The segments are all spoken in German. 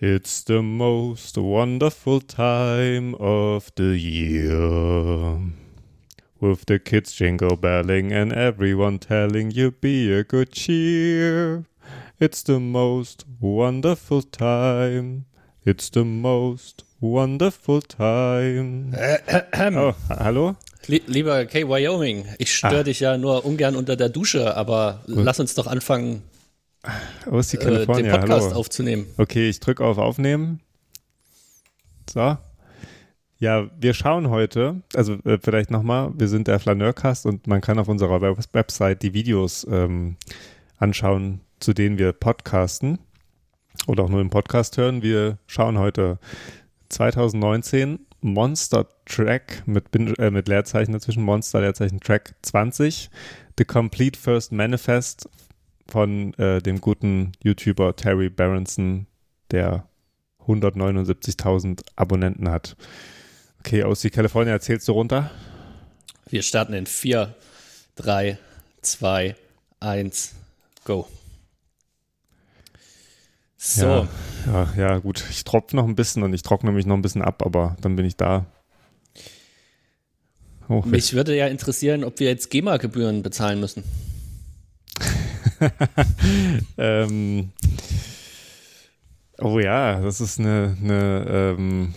It's the most wonderful time of the year. With the kids jingle belling and everyone telling you be a good cheer. It's the most wonderful time. It's the most wonderful time. Oh, hallo? Lie- Lieber Kay Wyoming, ich störe Ah. dich ja nur ungern unter der Dusche, aber lass uns doch anfangen, Wo ist die äh, den California? Podcast hallo. aufzunehmen. Okay, ich drücke auf Aufnehmen. So. Ja, wir schauen heute, also äh, vielleicht nochmal, wir sind der Flaneurcast und man kann auf unserer Web Website die Videos ähm, anschauen, zu denen wir podcasten oder auch nur im Podcast hören. Wir schauen heute 2019 Monster Track mit, Bin- äh, mit Leerzeichen dazwischen, Monster Leerzeichen Track 20, The Complete First Manifest von äh, dem guten YouTuber Terry Berenson, der 179.000 Abonnenten hat. Okay, aus die California erzählst du runter? Wir starten in 4, 3, 2, 1, go. So, Ja, ja, ja, gut. Ich tropfe noch ein bisschen und ich trockne mich noch ein bisschen ab, aber dann bin ich da. Oh, mich würde ja interessieren, ob wir jetzt GEMA-Gebühren bezahlen müssen. ähm, oh ja, das ist eine, eine, ähm,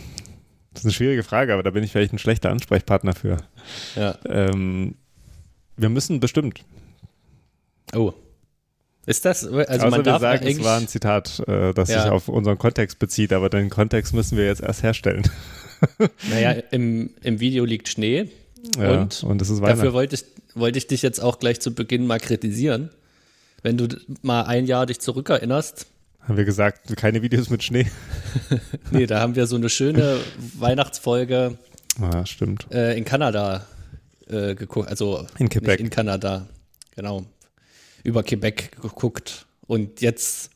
das ist eine schwierige Frage, aber da bin ich vielleicht ein schlechter Ansprechpartner für. Ja. Ähm, wir müssen bestimmt. Oh. Ist das, also Also man wir darf sagen, es war ein Zitat, äh, das Ja. sich auf unseren Kontext bezieht, aber den Kontext müssen wir jetzt erst herstellen. naja, im, im Video liegt Schnee Ja, und und dafür wollte ich, wollte ich dich jetzt auch gleich zu Beginn mal kritisieren. Wenn du mal ein Jahr dich zurückerinnerst, Haben wir gesagt, keine Videos mit Schnee? nee, da haben wir so eine schöne Weihnachtsfolge Ah, stimmt. äh, in Kanada äh, geguckt, also In Quebec. in Kanada, genau, über Quebec geguckt. Und jetzt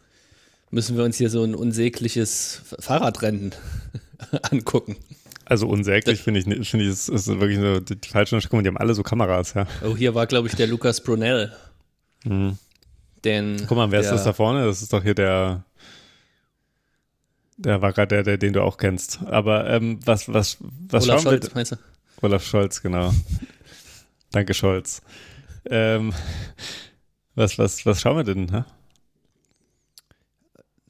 müssen wir uns hier so ein unsägliches Fahrradrennen angucken. Also unsäglich finde ich, nicht- finde ich, es ist wirklich eine, die, die falsche mal, die haben alle so Kameras, ja. Oh, hier war, glaube ich, der Lukas Brunel. Den. Guck mal, wer ist der, das da vorne? Das ist doch hier der, der war gerade der, der, den du auch kennst. Aber ähm, was, was, was Olaf schauen wir? Scholz, meinst du? Olaf Scholz, genau. Danke, Scholz. Ähm, was, was, was schauen wir denn? Hä?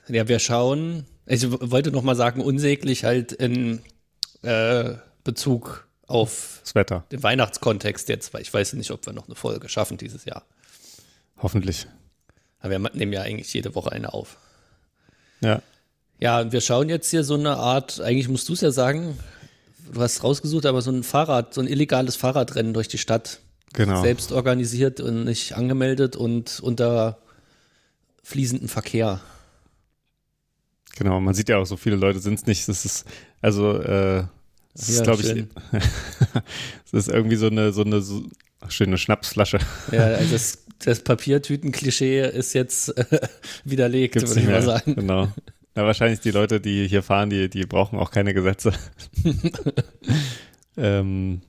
Ja, wir schauen, ich wollte noch mal sagen, unsäglich halt in äh, Bezug auf Das Wetter, den Weihnachtskontext jetzt, weil ich weiß nicht, ob wir noch eine Folge schaffen dieses Jahr. hoffentlich. Aber wir nehmen ja eigentlich jede Woche eine auf. Ja. Ja, und wir schauen jetzt hier so eine Art, eigentlich musst du es ja sagen, du hast rausgesucht, aber so ein Fahrrad, so ein illegales Fahrradrennen durch die Stadt. Genau. Selbst organisiert und nicht angemeldet und unter fließendem Verkehr. Genau, man sieht ja auch, so viele Leute sind es nicht. Das ist, also, äh, es ist, Ja, glaube ich, es ist irgendwie so eine, so eine so, schöne Schnapsflasche. Ja, also das, das Papiertüten-Klischee ist jetzt äh, widerlegt, Gibt's würde ich mal sagen. Genau. Ja, wahrscheinlich die Leute, die hier fahren, die, die brauchen auch keine Gesetze. ähm,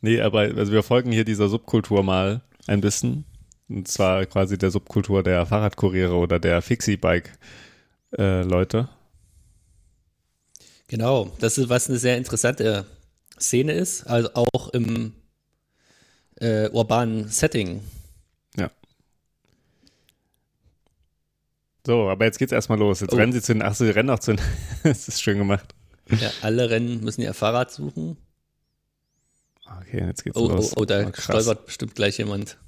nee, aber also wir folgen hier dieser Subkultur mal ein bisschen. Und zwar quasi der Subkultur der Fahrradkuriere oder der Fixie-Bike-Leute. Genau, das ist, was eine sehr interessante Szene ist, also auch im äh, urbanen Setting. ja. So, aber jetzt geht's erstmal los. Jetzt Oh. rennen sie zu den, ach so, sie rennen auch zu den, das ist schön gemacht. Ja, alle Rennen müssen ihr Fahrrad suchen. Okay, jetzt geht's Oh, oh, los. oh, da Oh, stolpert bestimmt gleich jemand.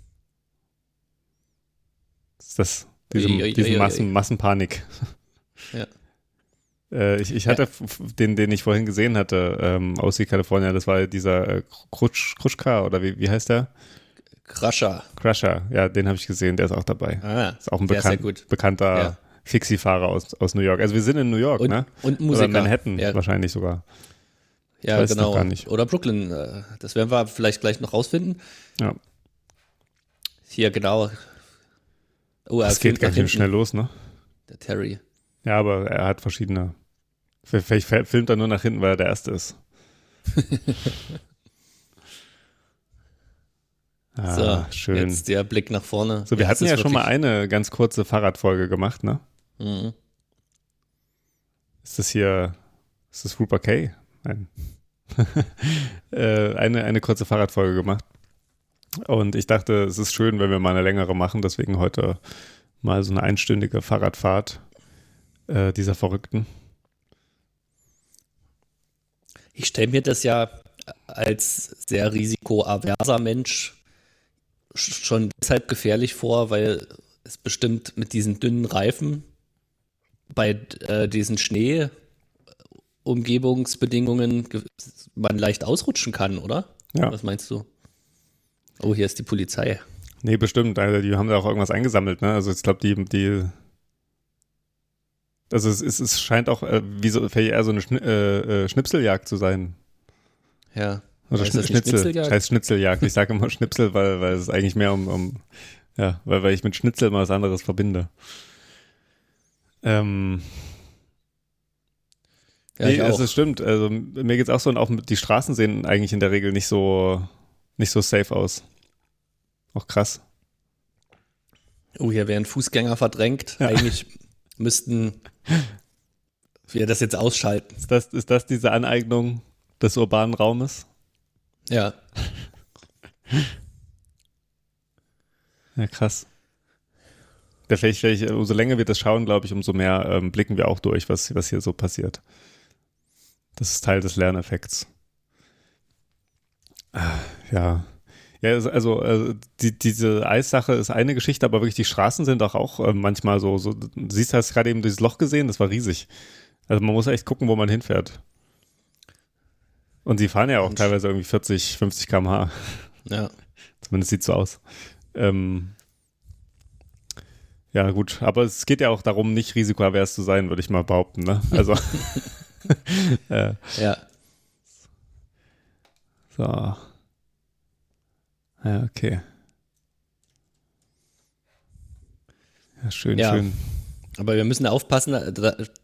Ist das, diese, Ui, ui, diese ui. Massen, Massenpanik. Ja. Äh, ich, ich hatte f- den, den ich vorhin gesehen hatte, ähm, aus California, das war dieser äh, Krutsch, Krutschka oder wie, wie heißt der? Crusher. Crusher, ja, den habe ich gesehen, der ist auch dabei. Ah, Ist auch ein bekannt, gut. bekannter Ja. Fixie-Fahrer aus, aus New York. Also wir sind in New York, Und, ne? und Musiker. Oder Manhattan Ja, wahrscheinlich sogar. ja genau. Oder Brooklyn. äh, Das werden wir vielleicht gleich noch rausfinden. Ja, Hier, genau. Oh, das geht ganz schön schnell los, ne? Der Terry. Ja, aber er hat verschiedene. Vielleicht filmt er nur nach hinten, weil er der Erste ist. ah, So, schön. jetzt der Blick nach vorne. So, wir Ja, hatten ja schon mal eine ganz kurze Fahrradfolge gemacht, ne? Mhm. Ist das hier, ist das Rupert K? Nein. äh, eine, eine kurze Fahrradfolge gemacht. Und ich dachte, es ist schön, wenn wir mal eine längere machen. Deswegen heute mal so eine einstündige Fahrradfahrt äh, dieser Verrückten. Ich stelle mir das ja als sehr risikoaverser Mensch schon deshalb gefährlich vor, weil es bestimmt mit diesen dünnen Reifen bei äh, diesen Schnee-Umgebungsbedingungen man leicht ausrutschen kann, oder? Ja. Was meinst du? Oh, hier ist die Polizei. Nee, bestimmt. Also die haben da auch irgendwas eingesammelt, ne? Also ich glaube, die, die also es, es, es scheint auch äh, wie so, eher so eine Schni äh, äh, Schnipseljagd zu sein. Ja. Oder Schn Schnitzel. Schnitzeljagd? Heißt Schnitzeljagd. Ich sage immer Schnipsel, weil, weil es eigentlich mehr um, um ja, weil, weil ich mit Schnitzel mal was anderes verbinde. Ähm, ja, nee, also es stimmt. Also mir geht's auch so und auch die Straßen sehen eigentlich in der Regel nicht so nicht so safe aus. Auch krass. Oh, hier werden Fußgänger verdrängt. Ja. Eigentlich müssten wir das jetzt ausschalten. Ist das, ist das diese Aneignung des urbanen Raumes? Ja. Ja, krass. Ja, vielleicht, vielleicht, umso länger wir das schauen, glaube ich, umso mehr ähm, blicken wir auch durch, was, was hier so passiert. Das ist Teil des Lerneffekts. Ah, ja. Ja, also, also die, diese Eissache ist eine Geschichte, aber wirklich die Straßen sind auch, auch äh, manchmal so, so. Du siehst, hast gerade eben dieses Loch gesehen, das war riesig. Also man muss echt gucken, wo man hinfährt. Und sie fahren ja auch Mensch. teilweise irgendwie 40, 50 km/h. Ja. Zumindest sieht so aus. Ähm, ja, gut, aber es geht ja auch darum, nicht risikoavers zu sein, würde ich mal behaupten, ne? Also. äh, ja. So. Ja, okay. Ja, schön, ja. schön. Aber wir müssen aufpassen,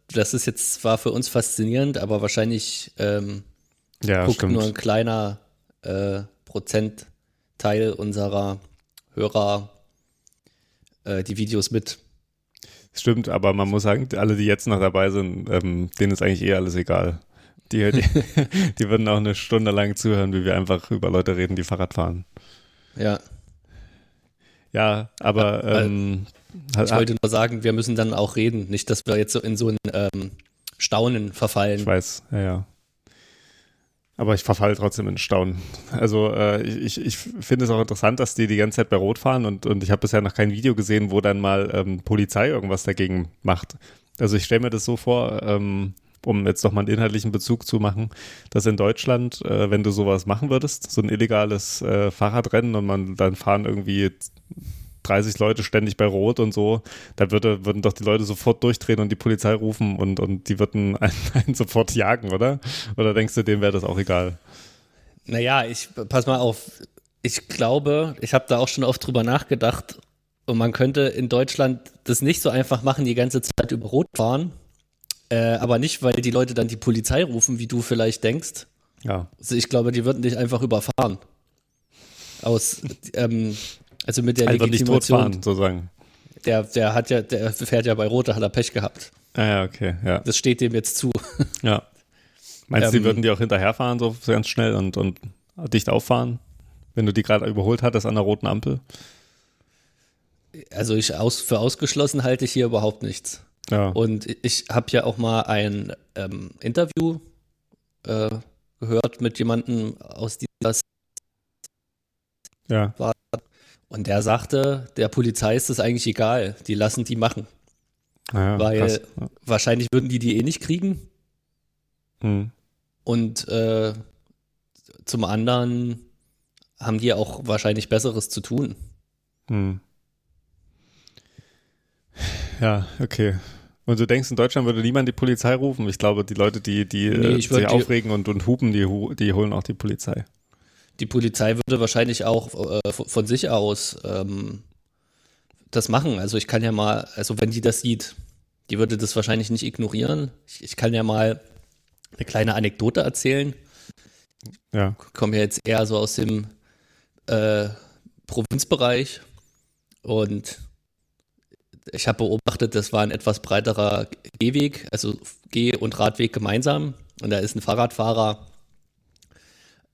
das ist jetzt zwar für uns faszinierend, aber wahrscheinlich ähm, ja, guckt stimmt. nur ein kleiner äh, Prozentteil unserer Hörer äh, die Videos mit. Stimmt, aber man muss sagen, alle, die jetzt noch dabei sind, ähm, denen ist eigentlich eh alles egal. Die, die, die würden auch eine Stunde lang zuhören, wie wir einfach über Leute reden, die Fahrrad fahren. Ja. Ja, aber ähm, ich wollte nur sagen, wir müssen dann auch reden, nicht, dass wir jetzt so in so ein ähm, Staunen verfallen. Ich weiß, ja, ja. Aber ich verfalle trotzdem in Staunen. Also äh, ich, ich finde es auch interessant, dass die die ganze Zeit bei Rot fahren und, und ich habe bisher noch kein Video gesehen, wo dann mal ähm, Polizei irgendwas dagegen macht. Also ich stelle mir das so vor, ähm, um jetzt nochmal einen inhaltlichen Bezug zu machen, dass in Deutschland, äh, wenn du sowas machen würdest, so ein illegales äh, Fahrradrennen und man dann fahren irgendwie 30 Leute ständig bei Rot und so, da würde, würden doch die Leute sofort durchdrehen und die Polizei rufen und, und die würden einen, einen sofort jagen, oder? Oder denkst du, dem wäre das auch egal? Naja, ich pass mal auf. Ich glaube, ich habe da auch schon oft drüber nachgedacht und man könnte in Deutschland das nicht so einfach machen, die ganze Zeit über Rot fahren, äh, aber nicht, weil die Leute dann die Polizei rufen, wie du vielleicht denkst. Ja. Also ich glaube, die würden dich einfach überfahren. Aus, ähm, also mit der einfach nicht totfahren, sozusagen. Der, der hat ja, der fährt ja bei Rot, da hat er Pech gehabt. Ah ja, okay, ja. Das steht dem jetzt zu. Ja. Meinst du, ähm, die würden die auch hinterherfahren, so ganz schnell und, und dicht auffahren, wenn du die gerade überholt hattest an der roten Ampel? Also ich aus, für ausgeschlossen halte ich hier überhaupt nichts. Ja. Und ich habe ja auch mal ein ähm, Interview äh, gehört mit jemandem aus dieser ja. War, und der sagte, der Polizei ist das eigentlich egal, die lassen die machen. Ja, weil ja. wahrscheinlich würden die die eh nicht kriegen. Hm. Und äh, zum anderen haben die auch wahrscheinlich Besseres zu tun. Hm. Ja, okay. Und du denkst, in Deutschland würde niemand die Polizei rufen? Ich glaube, die Leute, die, die nee, äh, sich aufregen und, und hupen, die, die holen auch die Polizei. Die Polizei würde wahrscheinlich auch äh, von sich aus ähm, das machen. Also ich kann ja mal, also wenn die das sieht, die würde das wahrscheinlich nicht ignorieren. Ich, ich kann ja mal eine kleine Anekdote erzählen. Ja. Ich komme ja jetzt eher so aus dem äh, Provinzbereich und ich habe beobachtet, das war ein etwas breiterer Gehweg, also Geh- und Radweg gemeinsam. Und da ist ein Fahrradfahrer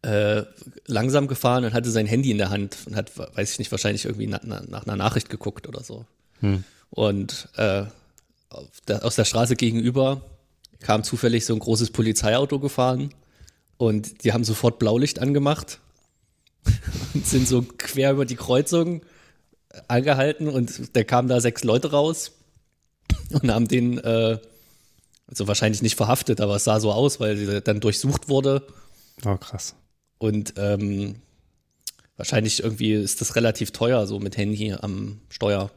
äh, langsam gefahren und hatte sein Handy in der Hand und hat, weiß ich nicht, wahrscheinlich irgendwie nach, nach einer Nachricht geguckt oder so. Hm. Und äh, der, aus der Straße gegenüber kam zufällig so ein großes Polizeiauto gefahren und die haben sofort Blaulicht angemacht und sind so quer über die Kreuzung angehalten und da kamen da sechs Leute raus und haben den, äh, also wahrscheinlich nicht verhaftet, aber es sah so aus, weil sie dann durchsucht wurde. Oh, krass. Und ähm, wahrscheinlich irgendwie ist das relativ teuer, so mit Handy am Steuer,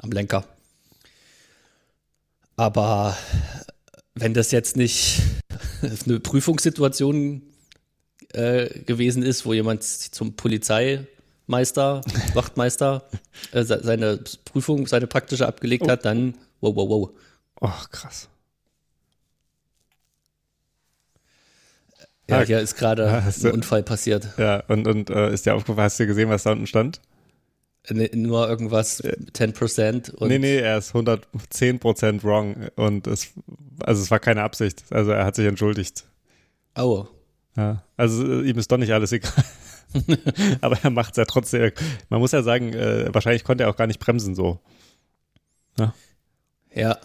am Lenker. Aber wenn das jetzt nicht eine Prüfungssituation äh, gewesen ist, wo jemand zum Polizeimeister, Wachtmeister äh, seine Prüfung, seine praktische abgelegt oh. hat, dann wow, wow, wow. Ach, krass. Ja, hier ist gerade ein Unfall passiert. Ja, und, und äh, ist dir aufgefallen, hast du gesehen, was da unten stand? Nee, nur irgendwas 10%. Und nee, nee, er ist 110% wrong und es, also es war keine Absicht. Also er hat sich entschuldigt. Oh. Ja, also äh, ihm ist doch nicht alles egal. Aber er macht es ja trotzdem. Man muss ja sagen, äh, wahrscheinlich konnte er auch gar nicht bremsen so. Ja. ja.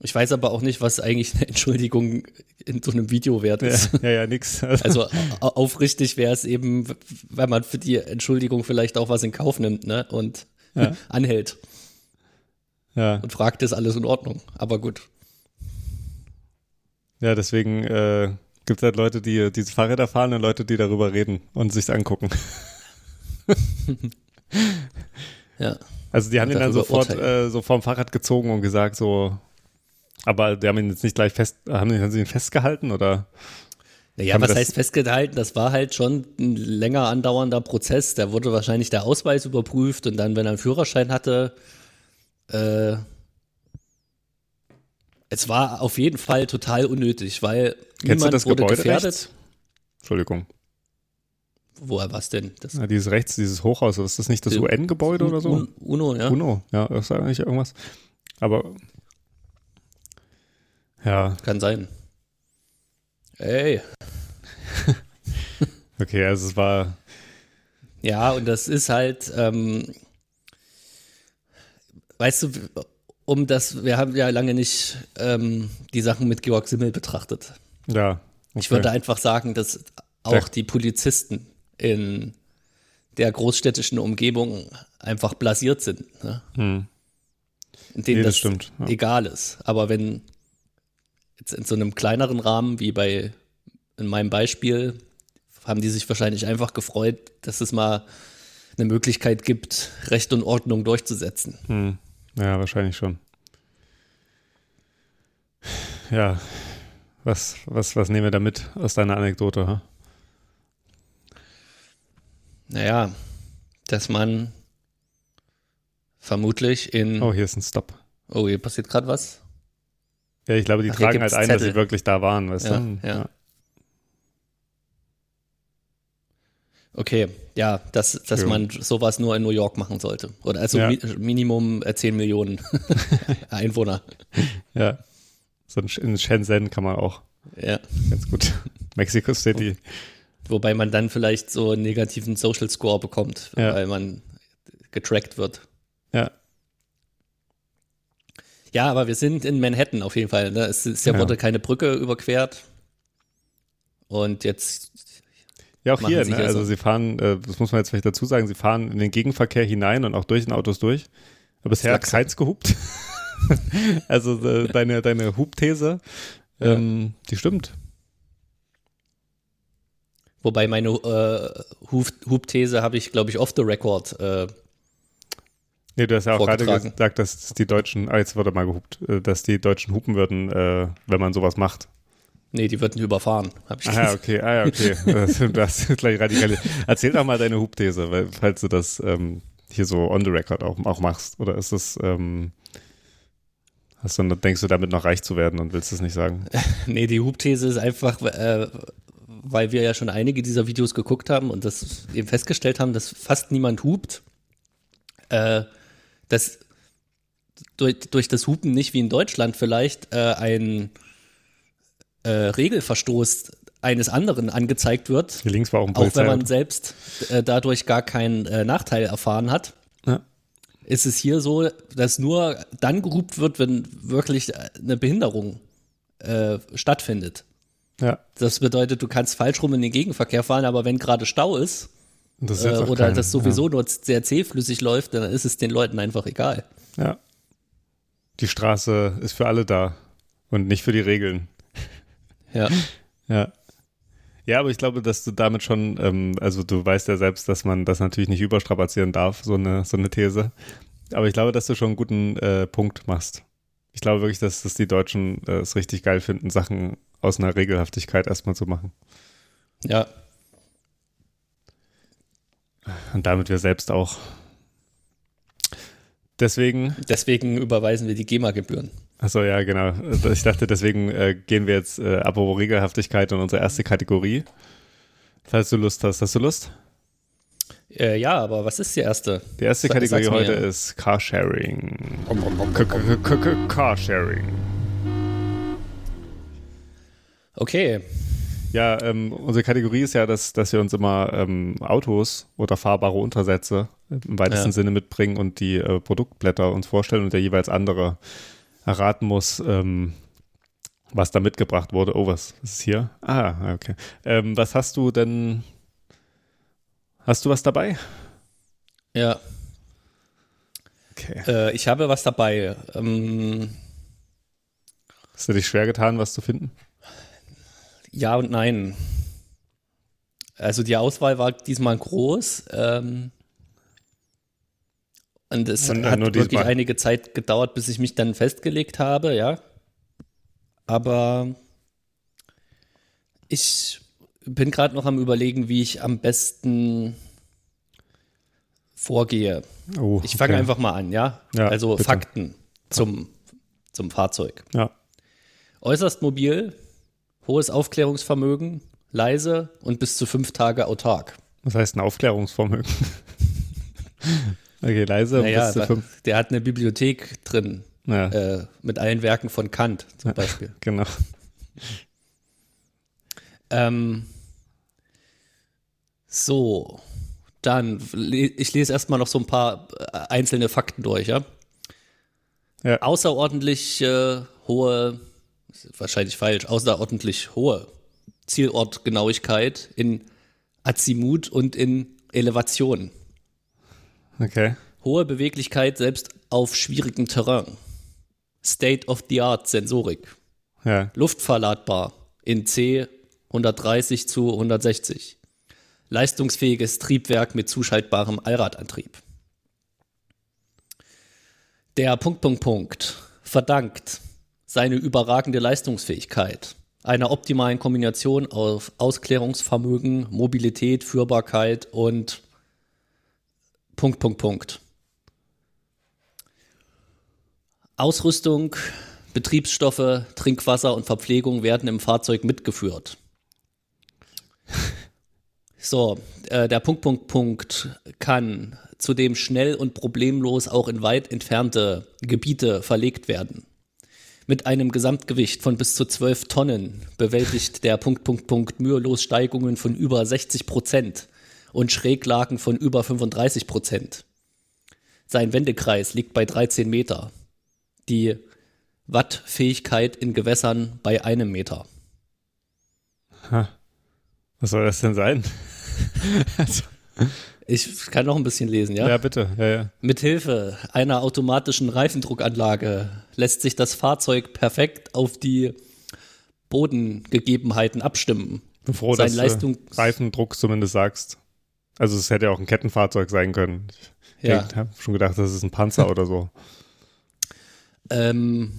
Ich weiß aber auch nicht, was eigentlich eine Entschuldigung in so einem Video wert ist. Ja, ja, ja nix. Also aufrichtig wäre es eben, wenn man für die Entschuldigung vielleicht auch was in Kauf nimmt, ne? Und ja. anhält. Ja. Und fragt, ist alles in Ordnung. Aber gut. Ja, deswegen äh, gibt es halt Leute, die diese Fahrräder fahren und Leute, die darüber reden und sich angucken. ja. Also die haben ihn dann sofort äh, so vom Fahrrad gezogen und gesagt so, aber die haben ihn jetzt nicht gleich fest, haben, haben sie ihn festgehalten oder? Naja, was heißt festgehalten? Das war halt schon ein länger andauernder Prozess. Da wurde wahrscheinlich der Ausweis überprüft und dann, wenn er einen Führerschein hatte, äh, es war auf jeden Fall total unnötig, weil Kennst niemand wurde Gebäude gefährdet. Rechts? Entschuldigung. Woher was denn? Das ja, dieses rechts, dieses Hochhaus, ist das nicht das UN-Gebäude oder so? UNO, ja. UNO, ja, das ist eigentlich irgendwas. Aber ja. Kann sein. Ey. okay, also es war. Ja, und das ist halt, ähm, weißt du, um das, wir haben ja lange nicht ähm, die Sachen mit Georg Simmel betrachtet. Ja. Okay. Ich würde einfach sagen, dass auch ja. die Polizisten in der großstädtischen Umgebung einfach blasiert sind. Ne? Hm. Denen nee, das, das stimmt, ja. egal ist. Aber wenn Jetzt in so einem kleineren Rahmen wie bei in meinem Beispiel haben die sich wahrscheinlich einfach gefreut, dass es mal eine Möglichkeit gibt, Recht und Ordnung durchzusetzen. Hm. Ja, wahrscheinlich schon. Ja, was, was, was nehmen wir da mit aus deiner Anekdote? Ha? Naja, dass man vermutlich in. Oh, hier ist ein Stop. Oh, hier passiert gerade was. Ja, ich glaube, die Ach, tragen halt ein, Zettel. dass sie wirklich da waren, weißt ja, du? Ja. Okay, ja, dass, dass man sowas nur in New York machen sollte. Oder also ja. mi Minimum 10 äh, Millionen Einwohner. Ja. So in Shenzhen kann man auch. Ja. Ganz gut. Mexico City. Wobei man dann vielleicht so einen negativen Social Score bekommt, ja. weil man getrackt wird. Ja. Ja, aber wir sind in Manhattan auf jeden Fall. Ne? Es, ist ja, ja. wurde keine Brücke überquert. Und jetzt. Ja, auch hier, ne? also sie fahren, äh, das muss man jetzt vielleicht dazu sagen, sie fahren in den Gegenverkehr hinein und auch durch den Autos durch. Aber bisher hat keins gehupt. also äh, deine, deine Hubthese, ähm, die stimmt. Wobei meine äh, Hubthese habe ich, glaube ich, off the record äh, Nee, du hast ja auch gerade gesagt, dass die Deutschen, ah, jetzt wurde mal gehupt, äh, dass die Deutschen hupen würden, äh, wenn man sowas macht. Nee, die würden überfahren, habe ich ah, ja, okay, ah, ja, okay. das ist gleich radikal. Erzähl doch mal deine Hubthese, weil, falls du das ähm, hier so on the record auch, auch machst. Oder ist das, ähm, hast du, denkst du damit noch reich zu werden und willst es nicht sagen? nee, die Hubthese ist einfach, äh, weil wir ja schon einige dieser Videos geguckt haben und das eben festgestellt haben, dass fast niemand hupt. Äh, dass durch, durch das Hupen nicht wie in Deutschland vielleicht äh, ein äh, Regelverstoß eines anderen angezeigt wird. Links war auch ein Auch wenn man selbst äh, dadurch gar keinen äh, Nachteil erfahren hat. Ja. Ist es hier so, dass nur dann gehupt wird, wenn wirklich eine Behinderung äh, stattfindet. Ja. Das bedeutet, du kannst falsch rum in den Gegenverkehr fahren, aber wenn gerade Stau ist das äh, oder keinen, das sowieso ja. nur sehr zähflüssig läuft, dann ist es den Leuten einfach egal. Ja. Die Straße ist für alle da und nicht für die Regeln. Ja. Ja. Ja, aber ich glaube, dass du damit schon, ähm, also du weißt ja selbst, dass man das natürlich nicht überstrapazieren darf, so eine, so eine These. Aber ich glaube, dass du schon einen guten äh, Punkt machst. Ich glaube wirklich, dass, dass die Deutschen äh, es richtig geil finden, Sachen aus einer Regelhaftigkeit erstmal zu machen. Ja. Und damit wir selbst auch. Deswegen. Deswegen überweisen wir die GEMA-Gebühren. Achso, ja, genau. Ich dachte, deswegen äh, gehen wir jetzt äh, apropos Regelhaftigkeit in unsere erste Kategorie. Falls du Lust hast. Hast du Lust? Äh, ja, aber was ist die erste? Die erste Kategorie heute ist Carsharing. Carsharing. Okay. Ja, ähm, unsere Kategorie ist ja, dass, dass wir uns immer ähm, Autos oder fahrbare Untersätze im weitesten ja. Sinne mitbringen und die äh, Produktblätter uns vorstellen und der jeweils andere erraten muss, ähm, was da mitgebracht wurde. Oh, was, ist hier? Ah, okay. Ähm, was hast du denn? Hast du was dabei? Ja. Okay. Äh, ich habe was dabei. Ähm, Hast du dich schwer getan, was zu finden? Ja und nein. Also die Auswahl war diesmal groß. Ähm, und es und, hat wirklich diesmal. einige Zeit gedauert, bis ich mich dann festgelegt habe, ja. Aber ich bin gerade noch am überlegen, wie ich am besten vorgehe. Oh, ich fange okay. einfach mal an, ja. ja also bitte. Fakten zum, zum Fahrzeug. Ja. Äußerst mobil, hohes Aufklärungsvermögen, leise und bis zu fünf Tage autark. Was heißt ein Aufklärungsvermögen? Okay, leise. Naja, der hat eine Bibliothek drin. Ja. Äh, mit allen Werken von Kant zum Beispiel. genau. Ähm, so, dann, ich lese erstmal noch so ein paar äh, einzelne Fakten durch, ja? ja. Außerordentlich äh, hohe, wahrscheinlich falsch, außerordentlich hohe Zielortgenauigkeit in Azimut und in Elevation. Okay. Hohe Beweglichkeit selbst auf schwierigem Terrain. State-of-the-Art-Sensorik. Ja. Luftverladbar in C 130 zu 160. Leistungsfähiges Triebwerk mit zuschaltbarem Allradantrieb. Der Punkt, Punkt, Punkt verdankt seine überragende Leistungsfähigkeit einer optimalen Kombination aus Ausklärungsvermögen, Mobilität, Führbarkeit und Punkt, Punkt, Punkt. Ausrüstung, Betriebsstoffe, Trinkwasser und Verpflegung werden im Fahrzeug mitgeführt. So, äh, der Punkt, Punkt, Punkt kann zudem schnell und problemlos auch in weit entfernte Gebiete verlegt werden. Mit einem Gesamtgewicht von bis zu 12 Tonnen bewältigt der Punkt, Punkt, Punkt mühelos Steigungen von über 60 Prozent und Schräglagen von über 35 Prozent. Sein Wendekreis liegt bei 13 Meter. Die Wattfähigkeit in Gewässern bei einem Meter. Ha. Was soll das denn sein? also. Ich kann noch ein bisschen lesen, ja? Ja, bitte. Ja, ja. Mithilfe einer automatischen Reifendruckanlage lässt sich das Fahrzeug perfekt auf die Bodengegebenheiten abstimmen. Bevor du Leistung Reifendruck zumindest sagst. Also es hätte ja auch ein Kettenfahrzeug sein können. Ich ja. habe schon gedacht, das ist ein Panzer oder so. Ähm,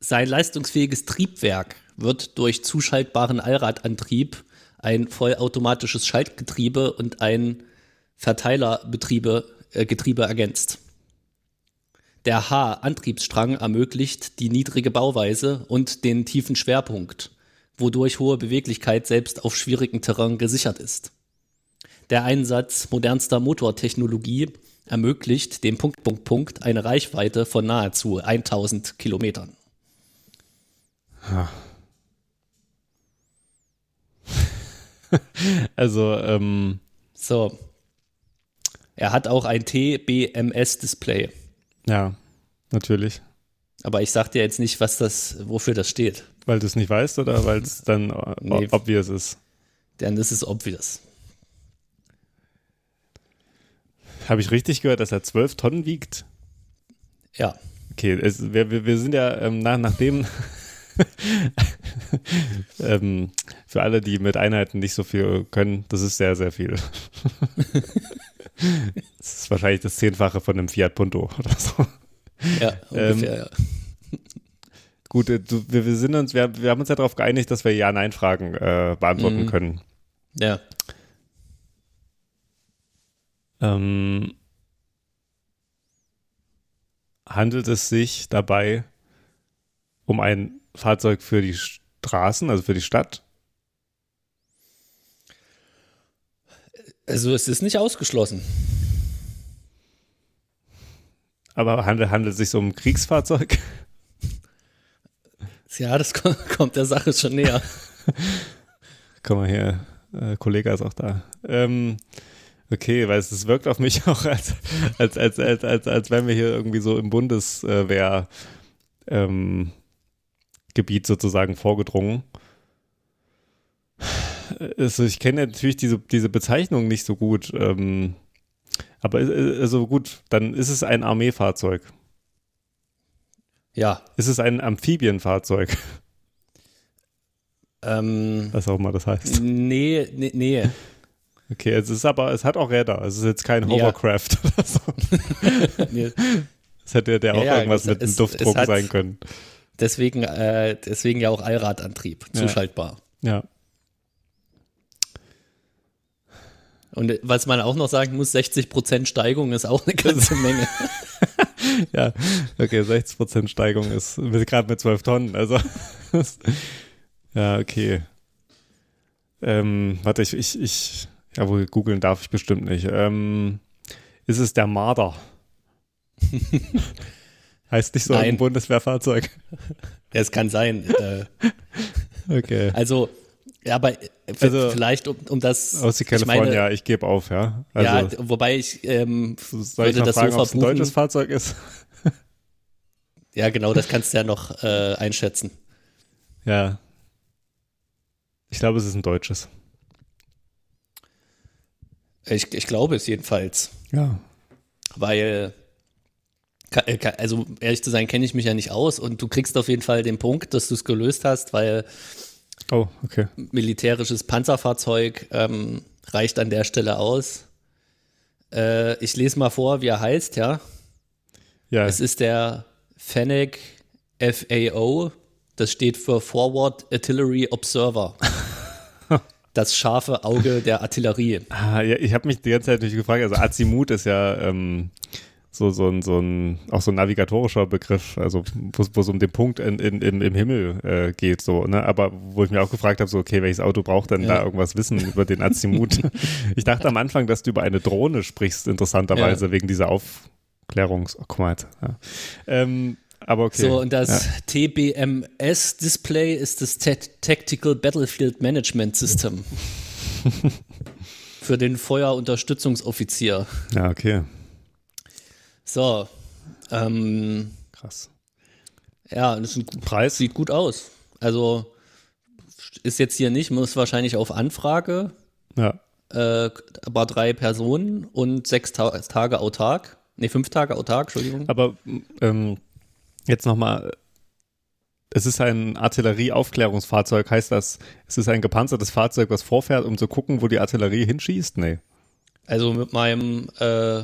sein leistungsfähiges Triebwerk wird durch zuschaltbaren Allradantrieb, ein vollautomatisches Schaltgetriebe und ein Verteilerbetriebe äh, Getriebe ergänzt. Der H-Antriebsstrang ermöglicht die niedrige Bauweise und den tiefen Schwerpunkt, wodurch hohe Beweglichkeit selbst auf schwierigem Terrain gesichert ist. Der Einsatz modernster Motortechnologie ermöglicht dem Punkt, Punkt, Punkt eine Reichweite von nahezu 1000 Kilometern. Ja. also, ähm. So. Er hat auch ein TBMS-Display. Ja, natürlich. Aber ich sag dir jetzt nicht, was das, wofür das steht. Weil du es nicht weißt oder weil es dann nee, obvious ist? Denn das ist obvious. Habe ich richtig gehört, dass er 12 Tonnen wiegt? Ja. Okay, es, wir, wir, wir sind ja ähm, nach, nachdem ähm, für alle, die mit Einheiten nicht so viel können, das ist sehr, sehr viel. das ist wahrscheinlich das Zehnfache von einem Fiat Punto oder so. Ja, ungefähr, ähm, ja. Gut, äh, du, wir, wir, sind uns, wir, wir haben uns ja darauf geeinigt, dass wir Ja-Nein-Fragen äh, beantworten mhm. können. Ja. Ähm, handelt es sich dabei um ein Fahrzeug für die Straßen, also für die Stadt? Also es ist nicht ausgeschlossen. Aber handelt, handelt es sich so um ein Kriegsfahrzeug? Ja, das kommt der Sache schon näher. Komm mal her, äh, Kollege ist auch da. Ähm, okay, weil es, es wirkt auf mich auch, als, als, als, als, als, als wären wir hier irgendwie so im Bundeswehr ähm, Gebiet sozusagen vorgedrungen. Also ich kenne natürlich diese, diese Bezeichnung nicht so gut. Ähm, aber also gut, dann ist es ein Armeefahrzeug. Ja. Ist es ein Amphibienfahrzeug? Ähm, Was auch immer das heißt. Nee, nee, nee. Okay, es ist aber, es hat auch Räder. Es ist jetzt kein Hovercraft ja. oder so. nee. Das hätte der auch ja, irgendwas es, mit einem Duftdruck sein können. Deswegen, äh, deswegen ja auch Allradantrieb, zuschaltbar. Ja. Und was man auch noch sagen muss, 60% Steigung ist auch eine ganze Menge. ja, okay, 60% Steigung ist gerade mit 12 Tonnen. Also, ja, okay. Ähm, warte, ich, ich, ich, ja, wohl googeln darf ich bestimmt nicht. Ähm, ist es der Marder? Heißt nicht so Nein. ein Bundeswehrfahrzeug. Ja, es kann sein. Äh, okay. Also, ja, aber also, vielleicht um, um das. Aus Kalifornien, ich, ja, ich gebe auf, ja. Also, ja, wobei ich ähm, soll ich noch das fragen, so ob es ein deutsches Fahrzeug ist? ja, genau, das kannst du ja noch äh, einschätzen. Ja. Ich glaube, es ist ein deutsches. Ich, ich glaube es jedenfalls. Ja. Weil äh, also ehrlich zu sein, kenne ich mich ja nicht aus und du kriegst auf jeden Fall den Punkt, dass du es gelöst hast, weil oh, okay. militärisches Panzerfahrzeug ähm, reicht an der Stelle aus. Äh, ich lese mal vor, wie er heißt, ja. Ja. Es ist der Fennec FAO. Das steht für Forward Artillery Observer. das scharfe Auge der Artillerie. Ah, ja, ich habe mich die ganze Zeit natürlich gefragt, also Azimut ist ja ähm, so, so, ein, so ein, auch so ein navigatorischer Begriff, also wo es um den Punkt in, in, in, im Himmel äh, geht, so, ne? Aber wo ich mir auch gefragt habe, so, okay, welches Auto braucht denn ja. da irgendwas wissen über den Azimut? ich dachte am Anfang, dass du über eine Drohne sprichst, interessanterweise, ja. wegen dieser Aufklärungs, oh, guck mal, ja. ähm, aber okay. So, und das. TBMS-Display ist das Tactical Battlefield Management System. Für den Feuerunterstützungsoffizier. Ja, okay. So. Ähm, Krass. Ja, das ist ein Preis. Sieht gut aus. Also ist jetzt hier nicht, muss wahrscheinlich auf Anfrage. Ja. Äh, aber drei Personen und sechs Ta Tage autark. Ne, fünf Tage autark, Entschuldigung. Aber ähm, jetzt nochmal, es ist ein Artillerieaufklärungsfahrzeug, heißt das, es ist ein gepanzertes Fahrzeug, was vorfährt, um zu gucken, wo die Artillerie hinschießt? Nee. Also mit meinem äh,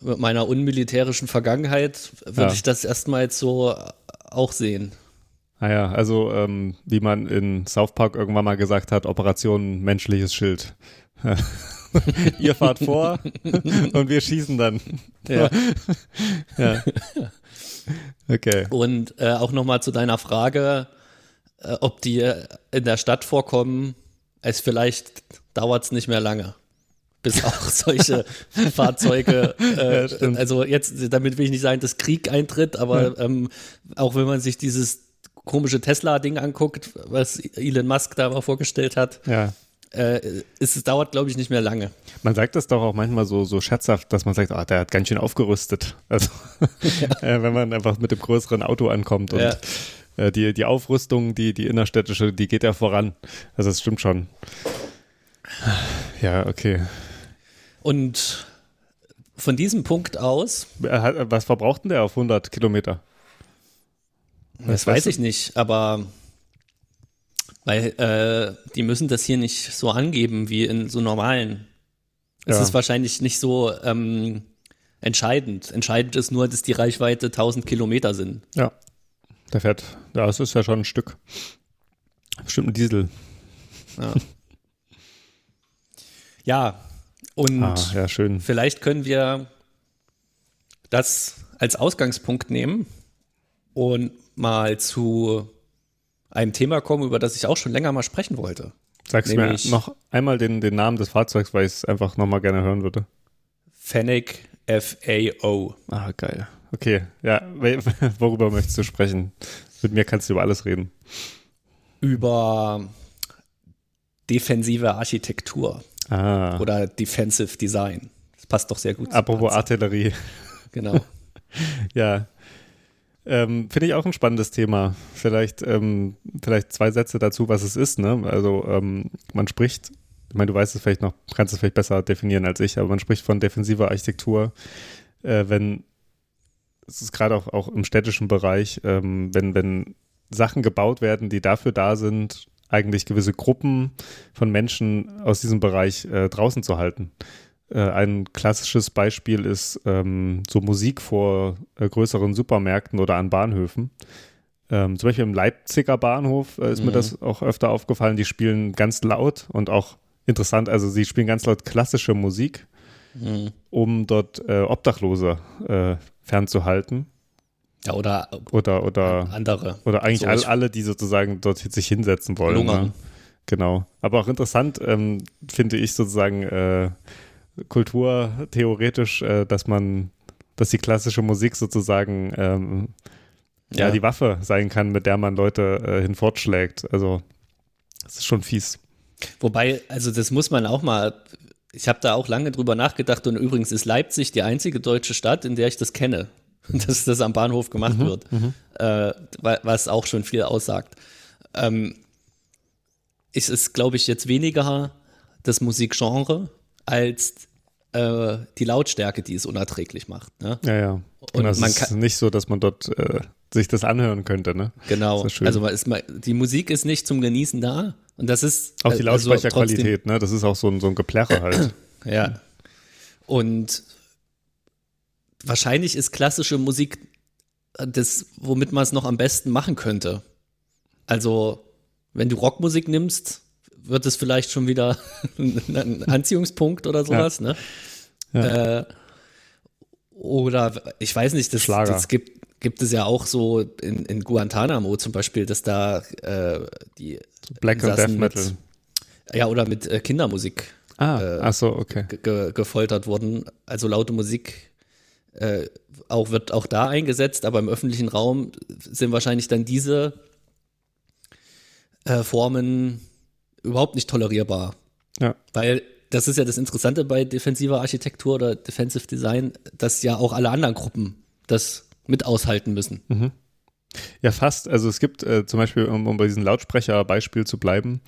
mit meiner unmilitärischen Vergangenheit würde ja. ich das erstmal so auch sehen. Naja, ah also ähm, wie man in South Park irgendwann mal gesagt hat, Operation menschliches Schild. Ihr fahrt vor und wir schießen dann. Ja. ja. Okay. Und äh, auch nochmal zu deiner Frage, äh, ob die in der Stadt vorkommen, es vielleicht dauert es nicht mehr lange. Bis auch solche Fahrzeuge, äh, ja, also jetzt, damit will ich nicht sagen, dass Krieg eintritt, aber ja. ähm, auch wenn man sich dieses komische Tesla-Ding anguckt, was Elon Musk da mal vorgestellt hat, ja. äh, es, es dauert, glaube ich, nicht mehr lange. Man sagt das doch auch manchmal so, so scherzhaft, dass man sagt, ah, der hat ganz schön aufgerüstet. Also, äh, wenn man einfach mit dem größeren Auto ankommt und äh, die, die Aufrüstung, die, die innerstädtische, die geht ja voran. Also, das stimmt schon. Ja, okay. Und von diesem Punkt aus. Was verbraucht denn der auf 100 Kilometer? Das weiß ich nicht, aber weil äh, die müssen das hier nicht so angeben wie in so normalen. Es ja. ist wahrscheinlich nicht so ähm, entscheidend. Entscheidend ist nur, dass die Reichweite 1000 Kilometer sind. Ja, der fährt. Ja, das ist ja schon ein Stück. Bestimmt ein Diesel. Ja. ja, und ah, ja, schön. vielleicht können wir das als Ausgangspunkt nehmen und mal zu einem Thema kommen, über das ich auch schon länger mal sprechen wollte. Sagst du mir noch einmal den, den Namen des Fahrzeugs, weil ich es einfach nochmal gerne hören würde. Fennec FAO. Ah, geil. Okay, ja, worüber möchtest du sprechen? Mit mir kannst du über alles reden. Über defensive Architektur. Ah. Oder Defensive Design. Das passt doch sehr gut. Apropos Artillerie. Genau. ja. Ähm, Finde ich auch ein spannendes Thema. Vielleicht, ähm, vielleicht zwei Sätze dazu, was es ist. Ne? Also ähm, man spricht, ich meine, du weißt es vielleicht noch, kannst es vielleicht besser definieren als ich, aber man spricht von defensiver Architektur, äh, wenn es ist gerade auch, auch im städtischen Bereich, ähm, wenn, wenn Sachen gebaut werden, die dafür da sind, eigentlich gewisse Gruppen von Menschen aus diesem Bereich äh, draußen zu halten. Äh, ein klassisches Beispiel ist ähm, so Musik vor äh, größeren Supermärkten oder an Bahnhöfen. Ähm, zum Beispiel im Leipziger Bahnhof äh, ist mhm. mir das auch öfter aufgefallen. Die spielen ganz laut und auch interessant, also sie spielen ganz laut klassische Musik, mhm. um dort äh, Obdachlose äh, fernzuhalten. Ja, oder, oder, oder andere. Oder eigentlich so all, alle, die sozusagen dort sich hinsetzen wollen. Ne? Genau. Aber auch interessant ähm, finde ich sozusagen äh, kulturtheoretisch, äh, dass man, dass die klassische Musik sozusagen ähm, ja. ja. die Waffe sein kann, mit der man Leute äh, hinfortschlägt. Also das ist schon fies. Wobei, also das muss man auch mal, ich habe da auch lange drüber nachgedacht und übrigens ist Leipzig die einzige deutsche Stadt, in der ich das kenne. dass das am Bahnhof gemacht mhm, wird, mhm. äh, was auch schon viel aussagt. Ähm, ist es, glaube ich, jetzt weniger das Musikgenre als äh, die Lautstärke, die es unerträglich macht. Ne? Ja, ja. Und genau, es ist nicht so, dass man dort äh, sich das anhören könnte, ne? Genau. Also man ist die Musik ist nicht zum Genießen da und das ist auch die also Lautsprecherqualität, also ne? Das ist auch so ein, so ein Geplärre halt. ja. Und wahrscheinlich ist klassische Musik das, womit man es noch am besten machen könnte. Also, wenn du Rockmusik nimmst, wird es vielleicht schon wieder ein Anziehungspunkt oder sowas, ja. ne? Ja. Äh, oder ich weiß nicht, das, Schlager. das gibt, gibt es ja auch so in, in Guantanamo zum Beispiel, dass da äh, die Black and Death Metal. Mit, ja, oder mit äh, Kindermusik ah, äh, ach so, okay. ge gefoltert wurden. Also laute Musik äh, auch wird auch da eingesetzt, aber im öffentlichen Raum sind wahrscheinlich dann diese äh, Formen überhaupt nicht tolerierbar. Ja. Weil das ist ja das Interessante bei defensiver Architektur oder Defensive Design, dass ja auch alle anderen Gruppen das mit aushalten müssen. Mhm. Ja, fast. Also es gibt äh, zum Beispiel, um, um bei diesem Lautsprecher-Beispiel zu bleiben,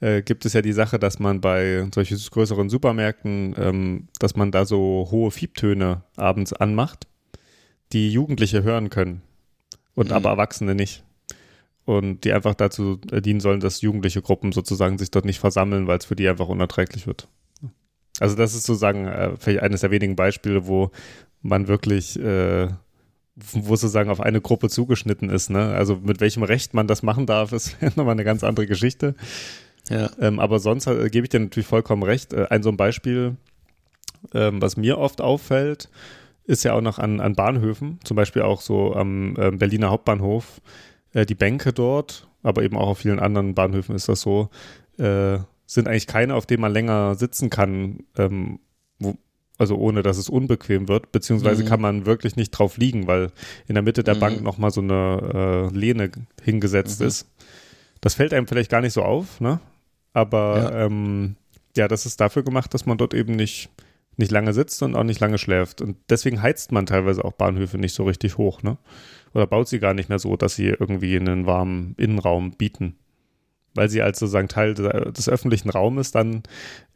äh, gibt es ja die Sache, dass man bei solchen größeren Supermärkten, ähm, dass man da so hohe Fiebtöne abends anmacht, die Jugendliche hören können und mhm. aber Erwachsene nicht. Und die einfach dazu äh, dienen sollen, dass jugendliche Gruppen sozusagen sich dort nicht versammeln, weil es für die einfach unerträglich wird. Also das ist sozusagen äh, vielleicht eines der wenigen Beispiele, wo man wirklich äh, wo sozusagen auf eine Gruppe zugeschnitten ist. Ne? Also mit welchem Recht man das machen darf, ist nochmal eine ganz andere Geschichte. Ja. Ähm, aber sonst äh, gebe ich dir natürlich vollkommen recht. Äh, ein so ein Beispiel, ähm, was mir oft auffällt, ist ja auch noch an, an Bahnhöfen, zum Beispiel auch so am äh, Berliner Hauptbahnhof, äh, die Bänke dort, aber eben auch auf vielen anderen Bahnhöfen ist das so, äh, sind eigentlich keine, auf denen man länger sitzen kann, ähm, wo, also ohne dass es unbequem wird, beziehungsweise mhm. kann man wirklich nicht drauf liegen, weil in der Mitte der mhm. Bank nochmal so eine äh, Lehne hingesetzt mhm. ist. Das fällt einem vielleicht gar nicht so auf, ne? Aber ja. Ähm, ja, das ist dafür gemacht, dass man dort eben nicht, nicht lange sitzt und auch nicht lange schläft. Und deswegen heizt man teilweise auch Bahnhöfe nicht so richtig hoch, ne? Oder baut sie gar nicht mehr so, dass sie irgendwie einen warmen Innenraum bieten weil sie als sozusagen Teil des öffentlichen Raumes dann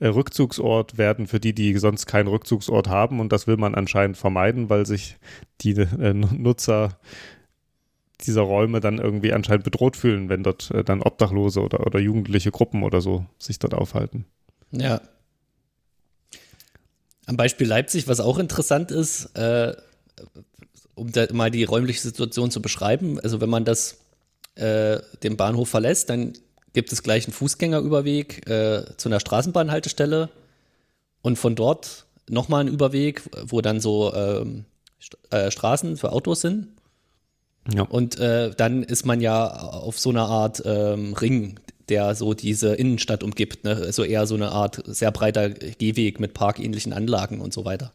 äh, Rückzugsort werden für die, die sonst keinen Rückzugsort haben. Und das will man anscheinend vermeiden, weil sich die äh, Nutzer dieser Räume dann irgendwie anscheinend bedroht fühlen, wenn dort äh, dann Obdachlose oder, oder jugendliche Gruppen oder so sich dort aufhalten. Ja. Am Beispiel Leipzig, was auch interessant ist, äh, um mal die räumliche Situation zu beschreiben, also wenn man das äh, den Bahnhof verlässt, dann gibt es gleich einen Fußgängerüberweg äh, zu einer Straßenbahnhaltestelle und von dort nochmal einen Überweg, wo dann so ähm, St äh, Straßen für Autos sind. Ja. Und äh, dann ist man ja auf so einer Art ähm, Ring, der so diese Innenstadt umgibt. Ne? Also eher so eine Art sehr breiter Gehweg mit parkähnlichen Anlagen und so weiter.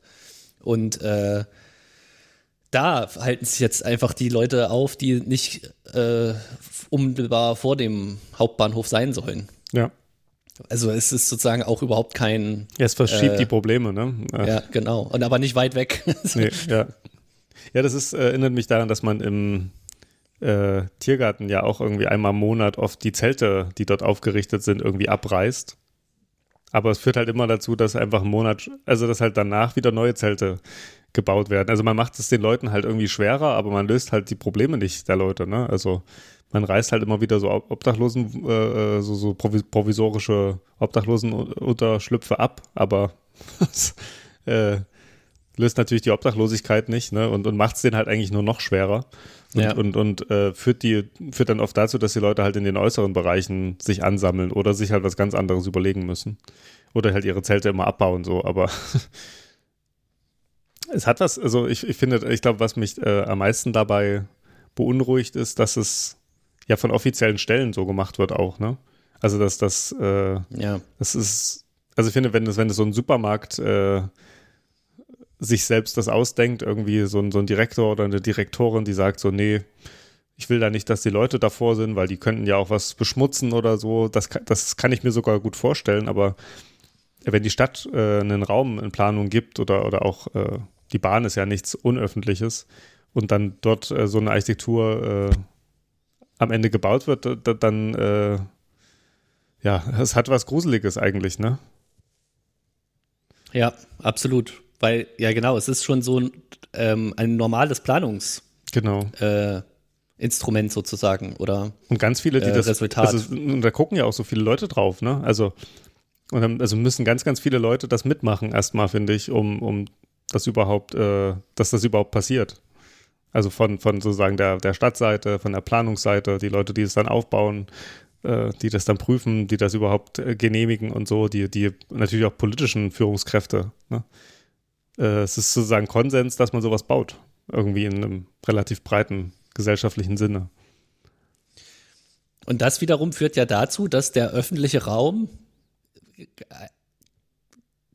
Und äh, da halten sich jetzt einfach die Leute auf, die nicht äh, unmittelbar vor dem Hauptbahnhof sein sollen. Ja. Also es ist sozusagen auch überhaupt kein. Ja, es verschiebt äh, die Probleme, ne? Ja, genau. Und aber nicht weit weg. nee, ja. Ja, das ist, äh, erinnert mich daran, dass man im äh, Tiergarten ja auch irgendwie einmal im Monat oft die Zelte, die dort aufgerichtet sind, irgendwie abreißt. Aber es führt halt immer dazu, dass einfach einen Monat, also dass halt danach wieder neue Zelte gebaut werden. Also man macht es den Leuten halt irgendwie schwerer, aber man löst halt die Probleme nicht der Leute, ne? Also man reißt halt immer wieder so Obdachlosen, äh, äh so, so provisorische Obdachlosenunterschlüpfe ab, aber äh, löst natürlich die Obdachlosigkeit nicht, ne? Und, und macht es denen halt eigentlich nur noch schwerer. Und, ja. und, und äh, führt, die, führt dann oft dazu, dass die Leute halt in den äußeren Bereichen sich ansammeln oder sich halt was ganz anderes überlegen müssen. Oder halt ihre Zelte immer abbauen, so, aber es hat was, also ich, ich finde, ich glaube, was mich äh, am meisten dabei beunruhigt, ist, dass es ja von offiziellen Stellen so gemacht wird auch, ne? Also dass das, äh, ja. das ist, also ich finde, wenn es, wenn es so ein Supermarkt äh, sich selbst das ausdenkt, irgendwie so ein, so ein Direktor oder eine Direktorin, die sagt so, nee, ich will da nicht, dass die Leute davor sind, weil die könnten ja auch was beschmutzen oder so. Das, das kann ich mir sogar gut vorstellen, aber wenn die Stadt äh, einen Raum in Planung gibt oder, oder auch äh, die Bahn ist ja nichts Unöffentliches und dann dort äh, so eine Architektur äh, am Ende gebaut wird, dann äh, ja, es hat was Gruseliges eigentlich, ne? Ja, absolut. Weil, ja genau, es ist schon so ein, ähm, ein normales Planungs- genau. Äh, Instrument sozusagen oder und ganz viele, die äh, das Resultat. Also, und da gucken ja auch so viele Leute drauf, ne? Also und dann, also müssen ganz, ganz viele Leute das mitmachen erstmal, finde ich, um, um das überhaupt, äh, dass das überhaupt passiert. Also von, von sozusagen der, der Stadtseite, von der Planungsseite, die Leute, die es dann aufbauen, äh, die das dann prüfen, die das überhaupt äh, genehmigen und so, die, die natürlich auch politischen Führungskräfte. Ne? Äh, es ist sozusagen Konsens, dass man sowas baut. Irgendwie in einem relativ breiten gesellschaftlichen Sinne. Und das wiederum führt ja dazu, dass der öffentliche Raum äh,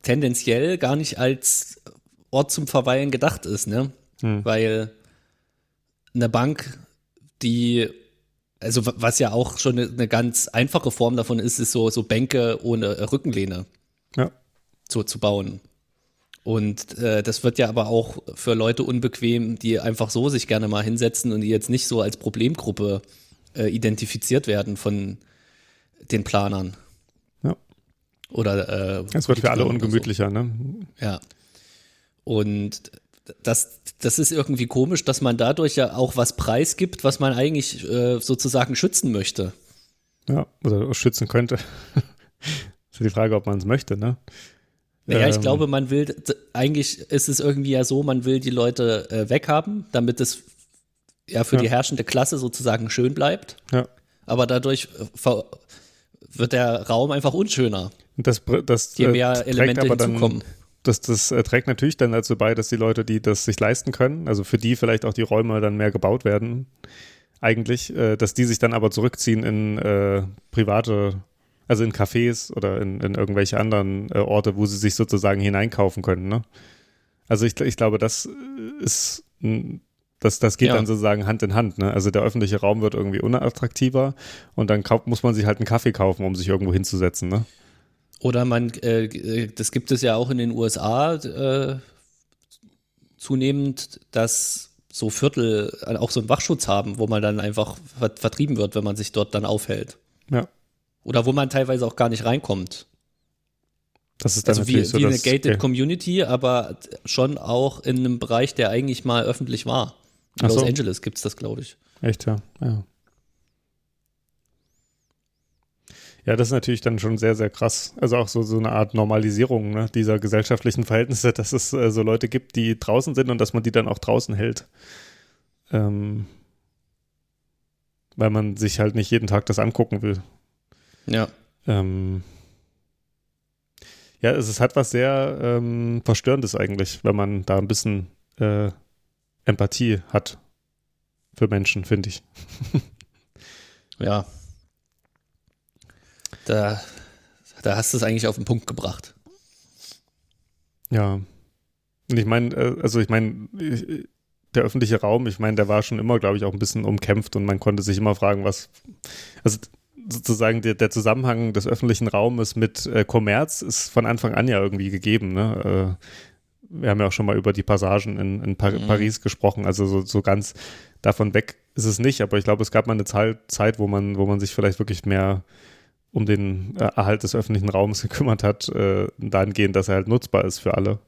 tendenziell gar nicht als Ort zum Verweilen gedacht ist, ne? Hm. Weil eine Bank, die, also was ja auch schon eine, eine, ganz einfache Form davon ist, ist so, so Bänke ohne Rückenlehne ja. so zu bauen. Und äh, das wird ja aber auch für Leute unbequem, die einfach so sich gerne mal hinsetzen und die jetzt nicht so als Problemgruppe äh, identifiziert werden von den Planern. Ja. Oder äh, es wird für alle ungemütlicher, so. ne? Ja. Und das, das ist irgendwie komisch, dass man dadurch ja auch was preisgibt, was man eigentlich äh, sozusagen schützen möchte. Ja, oder schützen könnte. ist ja die Frage, ob man es möchte, ne? Naja, ich ähm. glaube, man will, eigentlich ist es irgendwie ja so, man will die Leute äh, weghaben, damit es ja für ja. die herrschende Klasse sozusagen schön bleibt. Ja. Aber dadurch äh, wird der Raum einfach unschöner. Das, das, je mehr Elemente hinzukommen. Dann, das, das äh, trägt natürlich dann dazu bei, dass die Leute, die das sich leisten können, also für die vielleicht auch die Räume dann mehr gebaut werden, eigentlich, äh, dass die sich dann aber zurückziehen in äh, private Also in Cafés oder in, in irgendwelche anderen äh, Orte, wo sie sich sozusagen hineinkaufen können. Ne? Also ich, ich glaube, das ist, das, das geht ja. dann sozusagen Hand in Hand. Ne? Also der öffentliche Raum wird irgendwie unattraktiver und dann kauft, muss man sich halt einen Kaffee kaufen, um sich irgendwo hinzusetzen. Ne? Oder man, äh, das gibt es ja auch in den USA äh, zunehmend, dass so Viertel auch so einen Wachschutz haben, wo man dann einfach vertrieben wird, wenn man sich dort dann aufhält. Ja. Oder wo man teilweise auch gar nicht reinkommt. Das ist dann also wie, so wie eine gated Community, aber schon auch in einem Bereich, der eigentlich mal öffentlich war. In Los so. Angeles gibt es das, glaube ich. Echt, ja. ja. Ja, das ist natürlich dann schon sehr, sehr krass. Also auch so, so eine Art Normalisierung ne, dieser gesellschaftlichen Verhältnisse, dass es äh, so Leute gibt, die draußen sind und dass man die dann auch draußen hält. Ähm, weil man sich halt nicht jeden Tag das angucken will. Ja. Ähm, ja, es, es hat was sehr ähm, Verstörendes eigentlich, wenn man da ein bisschen äh, Empathie hat für Menschen, finde ich. ja. Da, da hast du es eigentlich auf den Punkt gebracht. Ja. Und ich meine, äh, also ich meine, der öffentliche Raum, ich meine, der war schon immer, glaube ich, auch ein bisschen umkämpft und man konnte sich immer fragen, was, also sozusagen der, der Zusammenhang des öffentlichen Raumes mit äh, Kommerz ist von Anfang an ja irgendwie gegeben. Ne? Äh, wir haben ja auch schon mal über die Passagen in, in Par mhm. Paris gesprochen, also so, so ganz davon weg ist es nicht, aber ich glaube, es gab mal eine Zeit, wo man, wo man sich vielleicht wirklich mehr um den äh, Erhalt des öffentlichen Raums gekümmert hat, äh, dahingehend, dass er halt nutzbar ist für alle.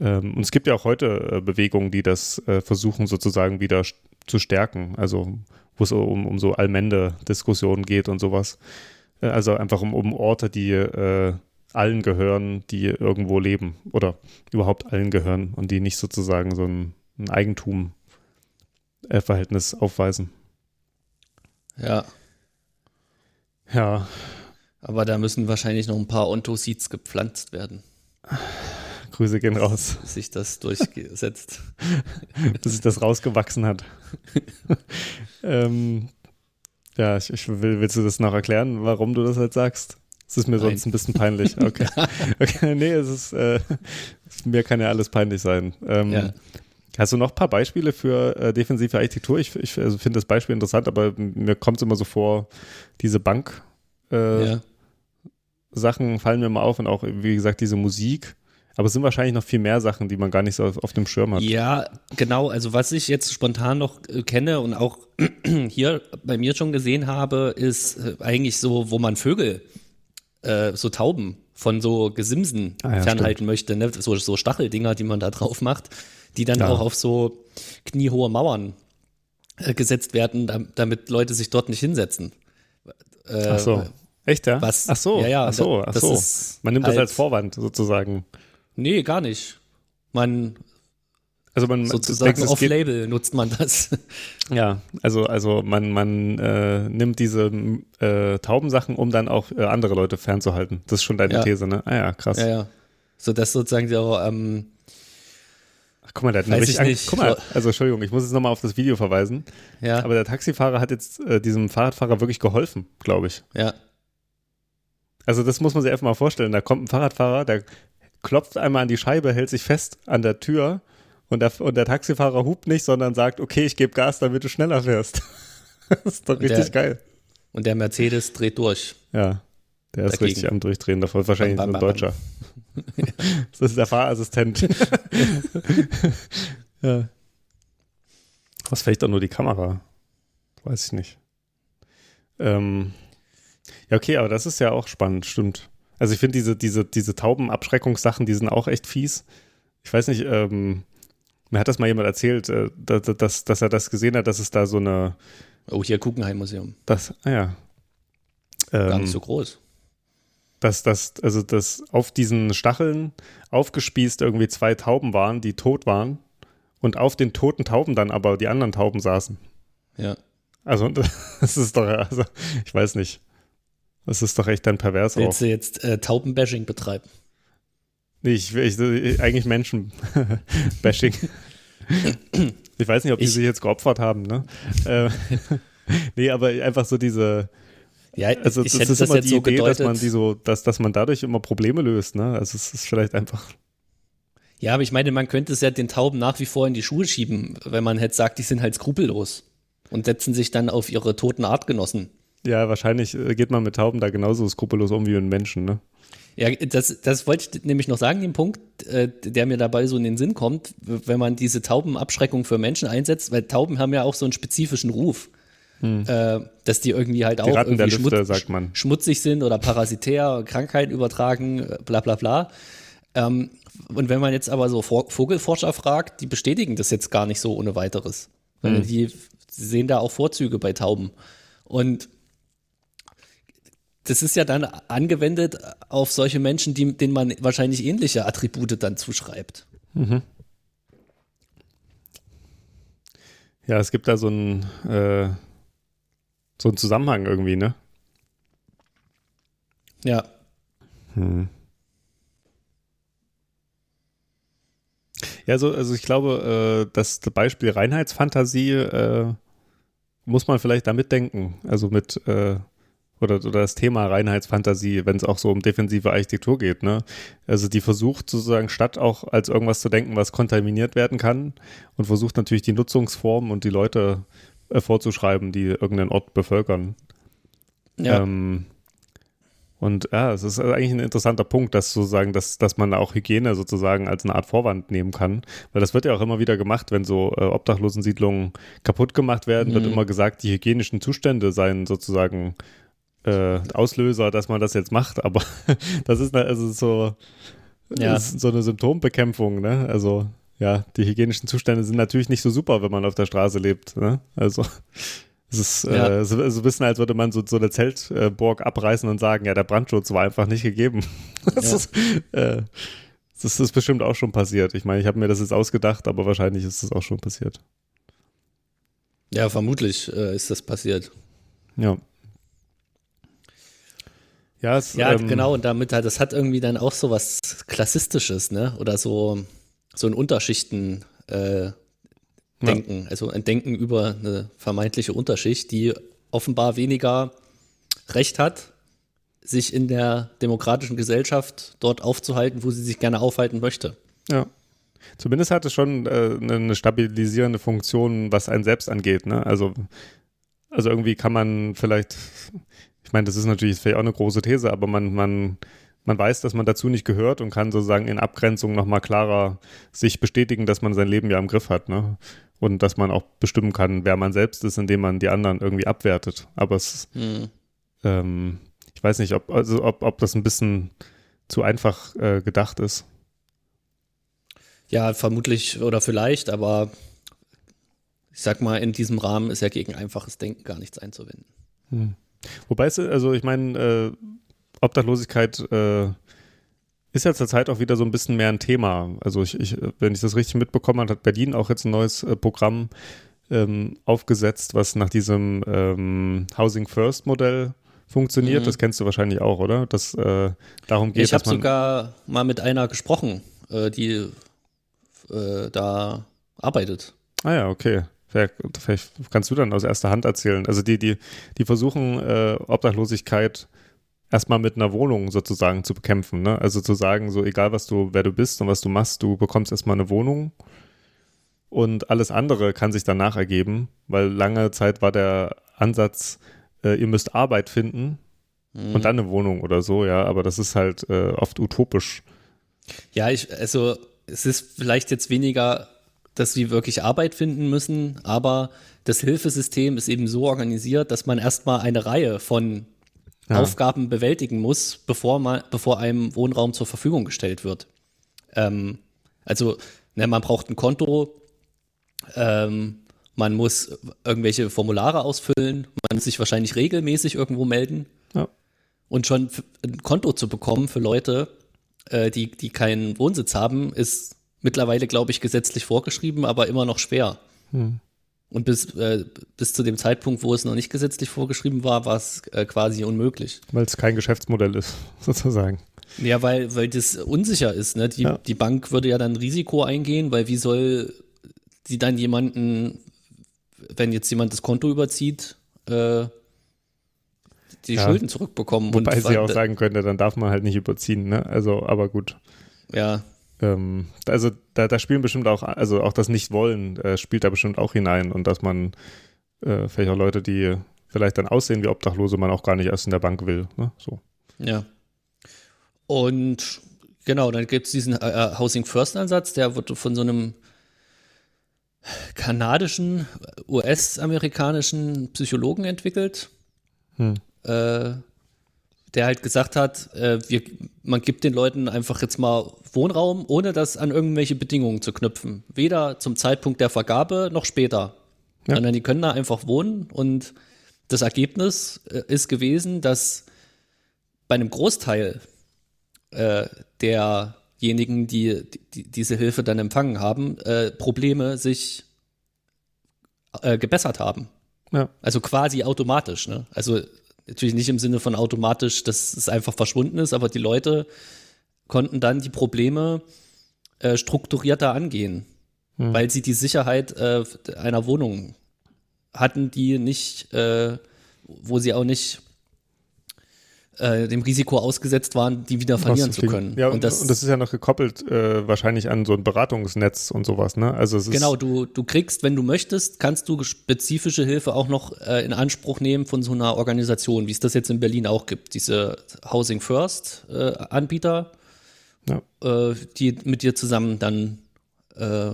Ähm, und es gibt ja auch heute äh, Bewegungen, die das äh, versuchen sozusagen wieder zu stärken, also wo es um, um so Allmende-Diskussionen geht und sowas. Äh, also einfach um, um Orte, die äh, allen gehören, die irgendwo leben oder überhaupt allen gehören und die nicht sozusagen so ein, ein Eigentum-Verhältnis aufweisen. Ja. Ja. Aber da müssen wahrscheinlich noch ein paar Ontoseeds gepflanzt werden. Grüße gehen raus. Bis sich das durchgesetzt. Bis sich das rausgewachsen hat. ähm, ja, ich, ich will, willst du das noch erklären, warum du das halt sagst? Es ist mir Nein. sonst ein bisschen peinlich. Okay. okay nee, es ist, äh, mir kann ja alles peinlich sein. Ähm, ja. Hast du noch ein paar Beispiele für äh, defensive Architektur? Ich, ich also finde das Beispiel interessant, aber mir kommt es immer so vor, diese Bank äh, ja. Sachen fallen mir mal auf und auch, wie gesagt, diese Musik. Aber es sind wahrscheinlich noch viel mehr Sachen, die man gar nicht so auf, auf dem Schirm hat. Ja, genau. Also was ich jetzt spontan noch äh, kenne und auch hier bei mir schon gesehen habe, ist äh, eigentlich so, wo man Vögel äh, so Tauben von so Gesimsen ah, ja, fernhalten stimmt. möchte, ne? so, so Stacheldinger, die man da drauf macht, die dann ja. auch auf so kniehohe Mauern äh, gesetzt werden, damit Leute sich dort nicht hinsetzen. Ach so. Echt, ja? Was, ach so, ja, ja, ach so, ach so. Man nimmt halt, das als Vorwand sozusagen. Nee, gar nicht. Man also man sozusagen off-label nutzt man das. Ja, also also man man äh, nimmt diese äh, Taubensachen, um dann auch äh, andere Leute fernzuhalten. Das ist schon deine ja. These, ne? Ah ja, krass. Ja, ja. So dass sozusagen die auch ähm, Ach, guck mal, der hat eine richtig Angst. Guck mal, also Entschuldigung, ich muss jetzt nochmal auf das Video verweisen. Ja. Aber der Taxifahrer hat jetzt äh, diesem Fahrradfahrer wirklich geholfen, glaube ich. Ja. Also das muss man sich einfach mal vorstellen. Da kommt ein Fahrradfahrer, der klopft einmal an die Scheibe, hält sich fest an der Tür und der, und der Taxifahrer hupt nicht, sondern sagt, okay, ich gebe Gas, damit du schneller fährst. das ist doch richtig der, geil. Und der Mercedes dreht durch. Ja, der ist richtig am Durchdrehen. Davor wahrscheinlich bam, bam, bam, ein Deutscher. das ist der Fahrassistent. ja. Was vielleicht auch nur die Kamera? Weiß ich nicht. Ähm, ja, okay, aber das ist ja auch spannend, stimmt. Also ich finde diese, diese, diese Taubenabschreckungssachen, die sind auch echt fies. Ich weiß nicht, ähm, mir hat das mal jemand erzählt, äh, dass, dass, dass er das gesehen hat, dass es da so eine. Oh, hier Guggenheim-Museum. Das, ah ja. Ähm, Gar nicht so groß. Dass das, also dass auf diesen Stacheln aufgespießt irgendwie zwei Tauben waren, die tot waren. Und auf den toten Tauben dann aber die anderen Tauben saßen. Ja. Also, das ist doch, also, ich weiß nicht. Das ist doch echt dann pervers Willst auch. du jetzt äh, Taubenbashing betreiben? Nee, ich, ich, eigentlich Menschen-Bashing. ich weiß nicht, ob die ich, sich jetzt geopfert haben, ne? Äh, nee, aber einfach so diese, Ja, also das ist immer die so Idee, gedeutet, dass man die so, dass, dass man dadurch immer Probleme löst, ne? Also es ist vielleicht einfach. Ja, aber ich meine, man könnte es ja den Tauben nach wie vor in die Schuhe schieben, wenn man halt sagt, die sind halt skrupellos und setzen sich dann auf ihre toten Artgenossen. Ja, wahrscheinlich äh, geht man mit Tauben da genauso skrupellos um wie mit Menschen, ne? Ja, das, das wollte ich nämlich noch sagen, den Punkt, äh, der mir dabei so in den Sinn kommt, wenn man diese Taubenabschreckung für Menschen einsetzt, weil Tauben haben ja auch so einen spezifischen Ruf. Hm. Äh, dass die irgendwie halt die auch irgendwie Lüfte, schmutz, schmutzig sind oder parasitär, Krankheiten übertragen, bla bla bla. Ähm, und wenn man jetzt aber so Vogelforscher fragt, die bestätigen das jetzt gar nicht so ohne weiteres. Hm. Die sehen da auch Vorzüge bei Tauben. Und das ist ja dann angewendet auf solche Menschen, die, denen man wahrscheinlich ähnliche Attribute dann zuschreibt. Mhm. Ja, es gibt da so einen, äh, so einen Zusammenhang irgendwie, ne? Ja. Hm. Ja, so, also ich glaube, äh, das Beispiel Reinheitsfantasie äh, muss man vielleicht da mitdenken. Also mit äh, oder, oder das Thema Reinheitsfantasie, wenn es auch so um defensive Architektur geht, ne? Also die versucht sozusagen statt auch als irgendwas zu denken, was kontaminiert werden kann und versucht natürlich die Nutzungsform und die Leute äh, vorzuschreiben, die irgendeinen Ort bevölkern. Ja. Ähm, und ja, es ist eigentlich ein interessanter Punkt, dass sozusagen, dass, dass man auch Hygiene sozusagen als eine Art Vorwand nehmen kann. Weil das wird ja auch immer wieder gemacht, wenn so äh, Obdachlosensiedlungen kaputt gemacht werden, mhm. wird immer gesagt, die hygienischen Zustände seien sozusagen äh, Auslöser, dass man das jetzt macht, aber das ist also so, ja. ist so eine Symptombekämpfung, ne? Also ja, die hygienischen Zustände sind natürlich nicht so super, wenn man auf der Straße lebt. Ne? Also es ist ja. äh, so, so ein bisschen, als würde man so, so eine Zeltburg abreißen und sagen, ja, der Brandschutz war einfach nicht gegeben. Das, ja. ist, äh, das ist bestimmt auch schon passiert. Ich meine, ich habe mir das jetzt ausgedacht, aber wahrscheinlich ist es auch schon passiert. Ja, vermutlich äh, ist das passiert. Ja. Ja, es, ja ähm, genau, und damit hat, das hat irgendwie dann auch so was Klassistisches, ne? Oder so, so ein Unterschichten äh, Denken, ja. also ein Denken über eine vermeintliche Unterschicht, die offenbar weniger Recht hat, sich in der demokratischen Gesellschaft dort aufzuhalten, wo sie sich gerne aufhalten möchte. Ja. Zumindest hat es schon äh, eine stabilisierende Funktion, was einen selbst angeht. Ne? Also, also irgendwie kann man vielleicht ich meine, das ist natürlich vielleicht auch eine große These, aber man, man, man weiß, dass man dazu nicht gehört und kann sozusagen in Abgrenzung nochmal klarer sich bestätigen, dass man sein Leben ja im Griff hat, ne? Und dass man auch bestimmen kann, wer man selbst ist, indem man die anderen irgendwie abwertet. Aber es, hm. ähm, ich weiß nicht, ob, also ob, ob das ein bisschen zu einfach äh, gedacht ist. Ja, vermutlich oder vielleicht, aber ich sag mal, in diesem Rahmen ist ja gegen einfaches Denken gar nichts einzuwenden. Hm. Wobei es, also ich meine, äh, Obdachlosigkeit äh, ist ja zurzeit auch wieder so ein bisschen mehr ein Thema. Also ich, ich wenn ich das richtig mitbekommen habe, hat Berlin auch jetzt ein neues äh, Programm ähm, aufgesetzt, was nach diesem ähm, Housing First Modell funktioniert. Mhm. Das kennst du wahrscheinlich auch, oder? Das äh, darum geht. Ich habe sogar mal mit einer gesprochen, äh, die äh, da arbeitet. Ah ja, okay. Vielleicht kannst du dann aus erster Hand erzählen. Also die, die, die versuchen äh, Obdachlosigkeit erstmal mit einer Wohnung sozusagen zu bekämpfen. Ne? Also zu sagen, so egal was du, wer du bist und was du machst, du bekommst erstmal eine Wohnung und alles andere kann sich danach ergeben, weil lange Zeit war der Ansatz, äh, ihr müsst Arbeit finden mhm. und dann eine Wohnung oder so, ja, aber das ist halt äh, oft utopisch. Ja, ich, also es ist vielleicht jetzt weniger dass sie wirklich Arbeit finden müssen, aber das Hilfesystem ist eben so organisiert, dass man erstmal eine Reihe von ja. Aufgaben bewältigen muss, bevor, man, bevor einem Wohnraum zur Verfügung gestellt wird. Ähm, also, ne, man braucht ein Konto, ähm, man muss irgendwelche Formulare ausfüllen, man muss sich wahrscheinlich regelmäßig irgendwo melden. Ja. Und schon ein Konto zu bekommen für Leute, äh, die, die keinen Wohnsitz haben, ist mittlerweile, glaube ich, gesetzlich vorgeschrieben, aber immer noch schwer. Hm. Und bis, äh, bis zu dem Zeitpunkt, wo es noch nicht gesetzlich vorgeschrieben war, war es äh, quasi unmöglich. Weil es kein Geschäftsmodell ist, sozusagen. Ja, weil, weil das unsicher ist. Ne? Die, ja. die Bank würde ja dann Risiko eingehen, weil wie soll sie dann jemanden, wenn jetzt jemand das Konto überzieht, äh, die ja. Schulden zurückbekommen. Wobei sie auch sagen könnte, dann darf man halt nicht überziehen, ne? Also, aber gut. Ja. Ähm, also da, da, spielen bestimmt auch, also auch das Nicht-Wollen äh, spielt da bestimmt auch hinein und dass man äh, vielleicht auch Leute, die vielleicht dann aussehen wie Obdachlose, man auch gar nicht erst in der Bank will. Ne? So. Ja. Und genau, dann gibt es diesen äh, äh, Housing First Ansatz, der wird von so einem kanadischen, US-amerikanischen Psychologen entwickelt. Hm. Äh, der halt gesagt hat, äh, wir, man gibt den Leuten einfach jetzt mal Wohnraum, ohne das an irgendwelche Bedingungen zu knüpfen. Weder zum Zeitpunkt der Vergabe noch später. Ja. Sondern die können da einfach wohnen und das Ergebnis äh, ist gewesen, dass bei einem Großteil äh, derjenigen, die, die, diese Hilfe dann empfangen haben, äh, Probleme sich äh, gebessert haben. Ja. Also quasi automatisch. Ne? Also natürlich nicht im Sinne von automatisch, dass es einfach verschwunden ist, aber die Leute konnten dann die Probleme äh, strukturierter angehen, hm. weil sie die Sicherheit äh, einer Wohnung hatten, die nicht, äh, wo sie auch nicht äh, dem Risiko ausgesetzt waren, die wieder verlieren zu können. Ja, und, das, und das ist ja noch gekoppelt äh, wahrscheinlich an so ein Beratungsnetz und sowas, ne? Also es genau, du, du kriegst, wenn du möchtest, kannst du spezifische Hilfe auch noch äh, in Anspruch nehmen von so einer Organisation, wie es das jetzt in Berlin auch gibt, diese Housing First äh, Anbieter, ja. Äh, die mit dir zusammen dann äh,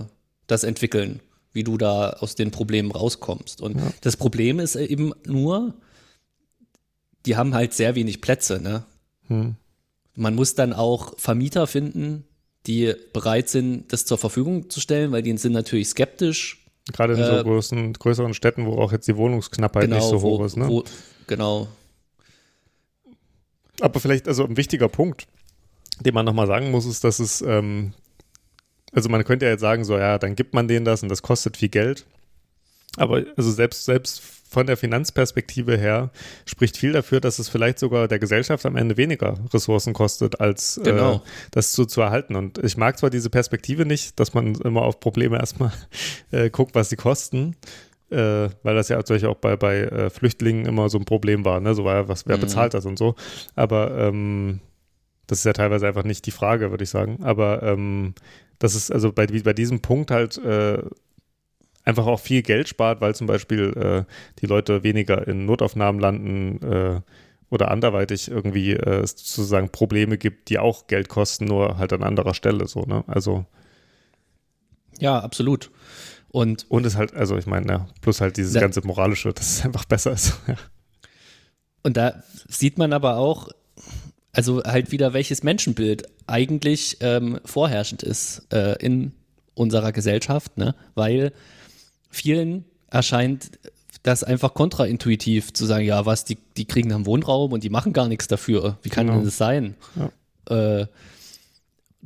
das entwickeln, wie du da aus den Problemen rauskommst. Und ja. das Problem ist eben nur, die haben halt sehr wenig Plätze, ne? Hm. Man muss dann auch Vermieter finden, die bereit sind, das zur Verfügung zu stellen, weil die sind natürlich skeptisch. Gerade in äh, so großen, größeren Städten, wo auch jetzt die Wohnungsknappheit genau, nicht so hoch ist, ne? Wo, genau. Aber vielleicht, also ein wichtiger Punkt, den man nochmal sagen muss, ist, dass es, ähm, also man könnte ja jetzt sagen, so, ja, dann gibt man denen das und das kostet viel Geld. Aber also selbst, selbst von der Finanzperspektive her spricht viel dafür, dass es vielleicht sogar der Gesellschaft am Ende weniger Ressourcen kostet, als äh, genau. äh, das zu, zu erhalten. Und ich mag zwar diese Perspektive nicht, dass man immer auf Probleme erstmal äh, guckt, was sie kosten. Äh, weil das ja natürlich auch bei, bei äh, Flüchtlingen immer so ein Problem war, ne? So war ja, was, wer mhm. bezahlt das und so. Aber ähm, das ist ja teilweise einfach nicht die Frage, würde ich sagen. Aber ähm, das ist also bei, bei diesem Punkt halt äh, einfach auch viel Geld spart, weil zum Beispiel äh, die Leute weniger in Notaufnahmen landen äh, oder anderweitig irgendwie äh, es sozusagen Probleme gibt, die auch Geld kosten, nur halt an anderer Stelle so, ne? Also ja, absolut. Und, und es halt, also ich meine, ja, plus halt dieses da, ganze moralische, dass es einfach besser ist. Ja. Und da sieht man aber auch, also halt wieder, welches Menschenbild eigentlich ähm, vorherrschend ist äh, in unserer Gesellschaft, ne? Weil vielen erscheint das einfach kontraintuitiv zu sagen, ja, was, die, die kriegen einen Wohnraum und die machen gar nichts dafür. Wie kann genau. denn das sein? Ja. Äh,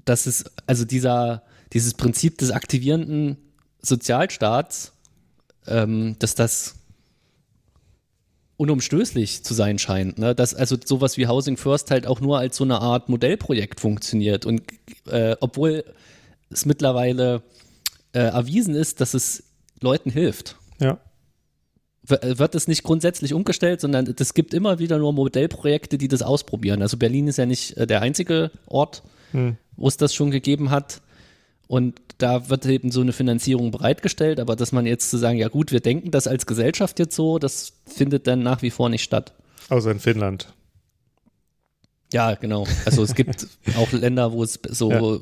das ist, also dieser, dieses Prinzip des aktivierenden Sozialstaats, ähm, dass das unumstößlich zu sein scheint. Ne? Dass also sowas wie Housing First halt auch nur als so eine Art Modellprojekt funktioniert. Und äh, obwohl es mittlerweile äh, erwiesen ist, dass es Leuten hilft. Ja. Äh, wird es nicht grundsätzlich umgestellt, sondern es gibt immer wieder nur Modellprojekte, die das ausprobieren. Also Berlin ist ja nicht äh, der einzige Ort, hm. wo es das schon gegeben hat. Und da wird eben so eine Finanzierung bereitgestellt, aber dass man jetzt zu sagen, ja gut, wir denken das als Gesellschaft jetzt so, das findet dann nach wie vor nicht statt. Außer in Finnland. Ja, genau. Also es gibt auch Länder, wo es so, ja.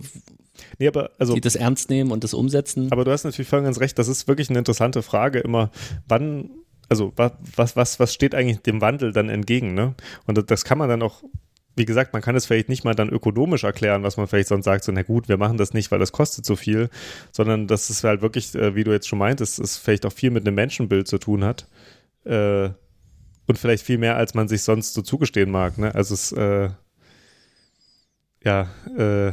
Nee, aber also, die das ernst nehmen und das umsetzen. Aber du hast natürlich voll ganz recht, das ist wirklich eine interessante Frage immer, wann, also was, was, was steht eigentlich dem Wandel dann entgegen, ne? Und das kann man dann auch wie gesagt, man kann es vielleicht nicht mal dann ökonomisch erklären, was man vielleicht sonst sagt, so, na gut, wir machen das nicht, weil das kostet so viel, sondern dass es halt wirklich, äh, wie du jetzt schon meintest, es vielleicht auch viel mit einem Menschenbild zu tun hat. Äh, und vielleicht viel mehr, als man sich sonst so zugestehen mag. Ne? Also es, äh, ja, äh,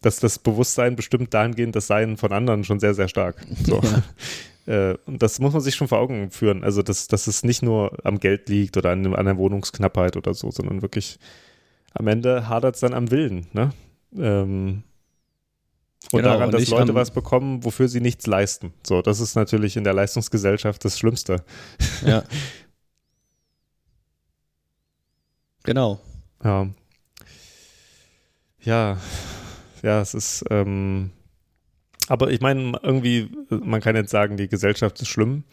dass das Bewusstsein bestimmt dahingehend das Sein von anderen schon sehr, sehr stark. So. Ja. Äh, und das muss man sich schon vor Augen führen. Also, dass, dass es nicht nur am Geld liegt oder an, an der Wohnungsknappheit oder so, sondern wirklich am Ende hadert es dann am Willen. Ne? Ähm, und genau, daran, dass Leute was bekommen, wofür sie nichts leisten. So, das ist natürlich in der Leistungsgesellschaft das Schlimmste. Ja. Genau. Ja. Ja, ja, es ist, ähm, aber ich meine, irgendwie, man kann jetzt sagen, die Gesellschaft ist schlimm,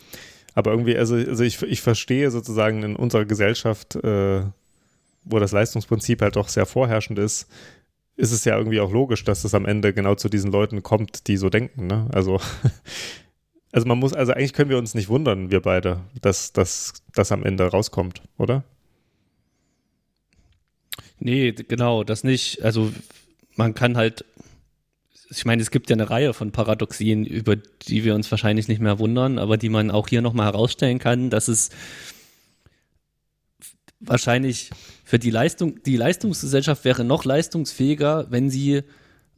aber irgendwie, also, also ich, ich verstehe sozusagen in unserer Gesellschaft, äh, wo das Leistungsprinzip halt doch sehr vorherrschend ist, ist es ja irgendwie auch logisch, dass es am Ende genau zu diesen Leuten kommt, die so denken, ne? Also, also man muss, also eigentlich können wir uns nicht wundern, wir beide, dass das am Ende rauskommt, oder? Nee, genau, das nicht. Also man kann halt, ich meine, es gibt ja eine Reihe von Paradoxien, über die wir uns wahrscheinlich nicht mehr wundern, aber die man auch hier nochmal herausstellen kann, dass es wahrscheinlich für die Leistung, die Leistungsgesellschaft wäre noch leistungsfähiger, wenn sie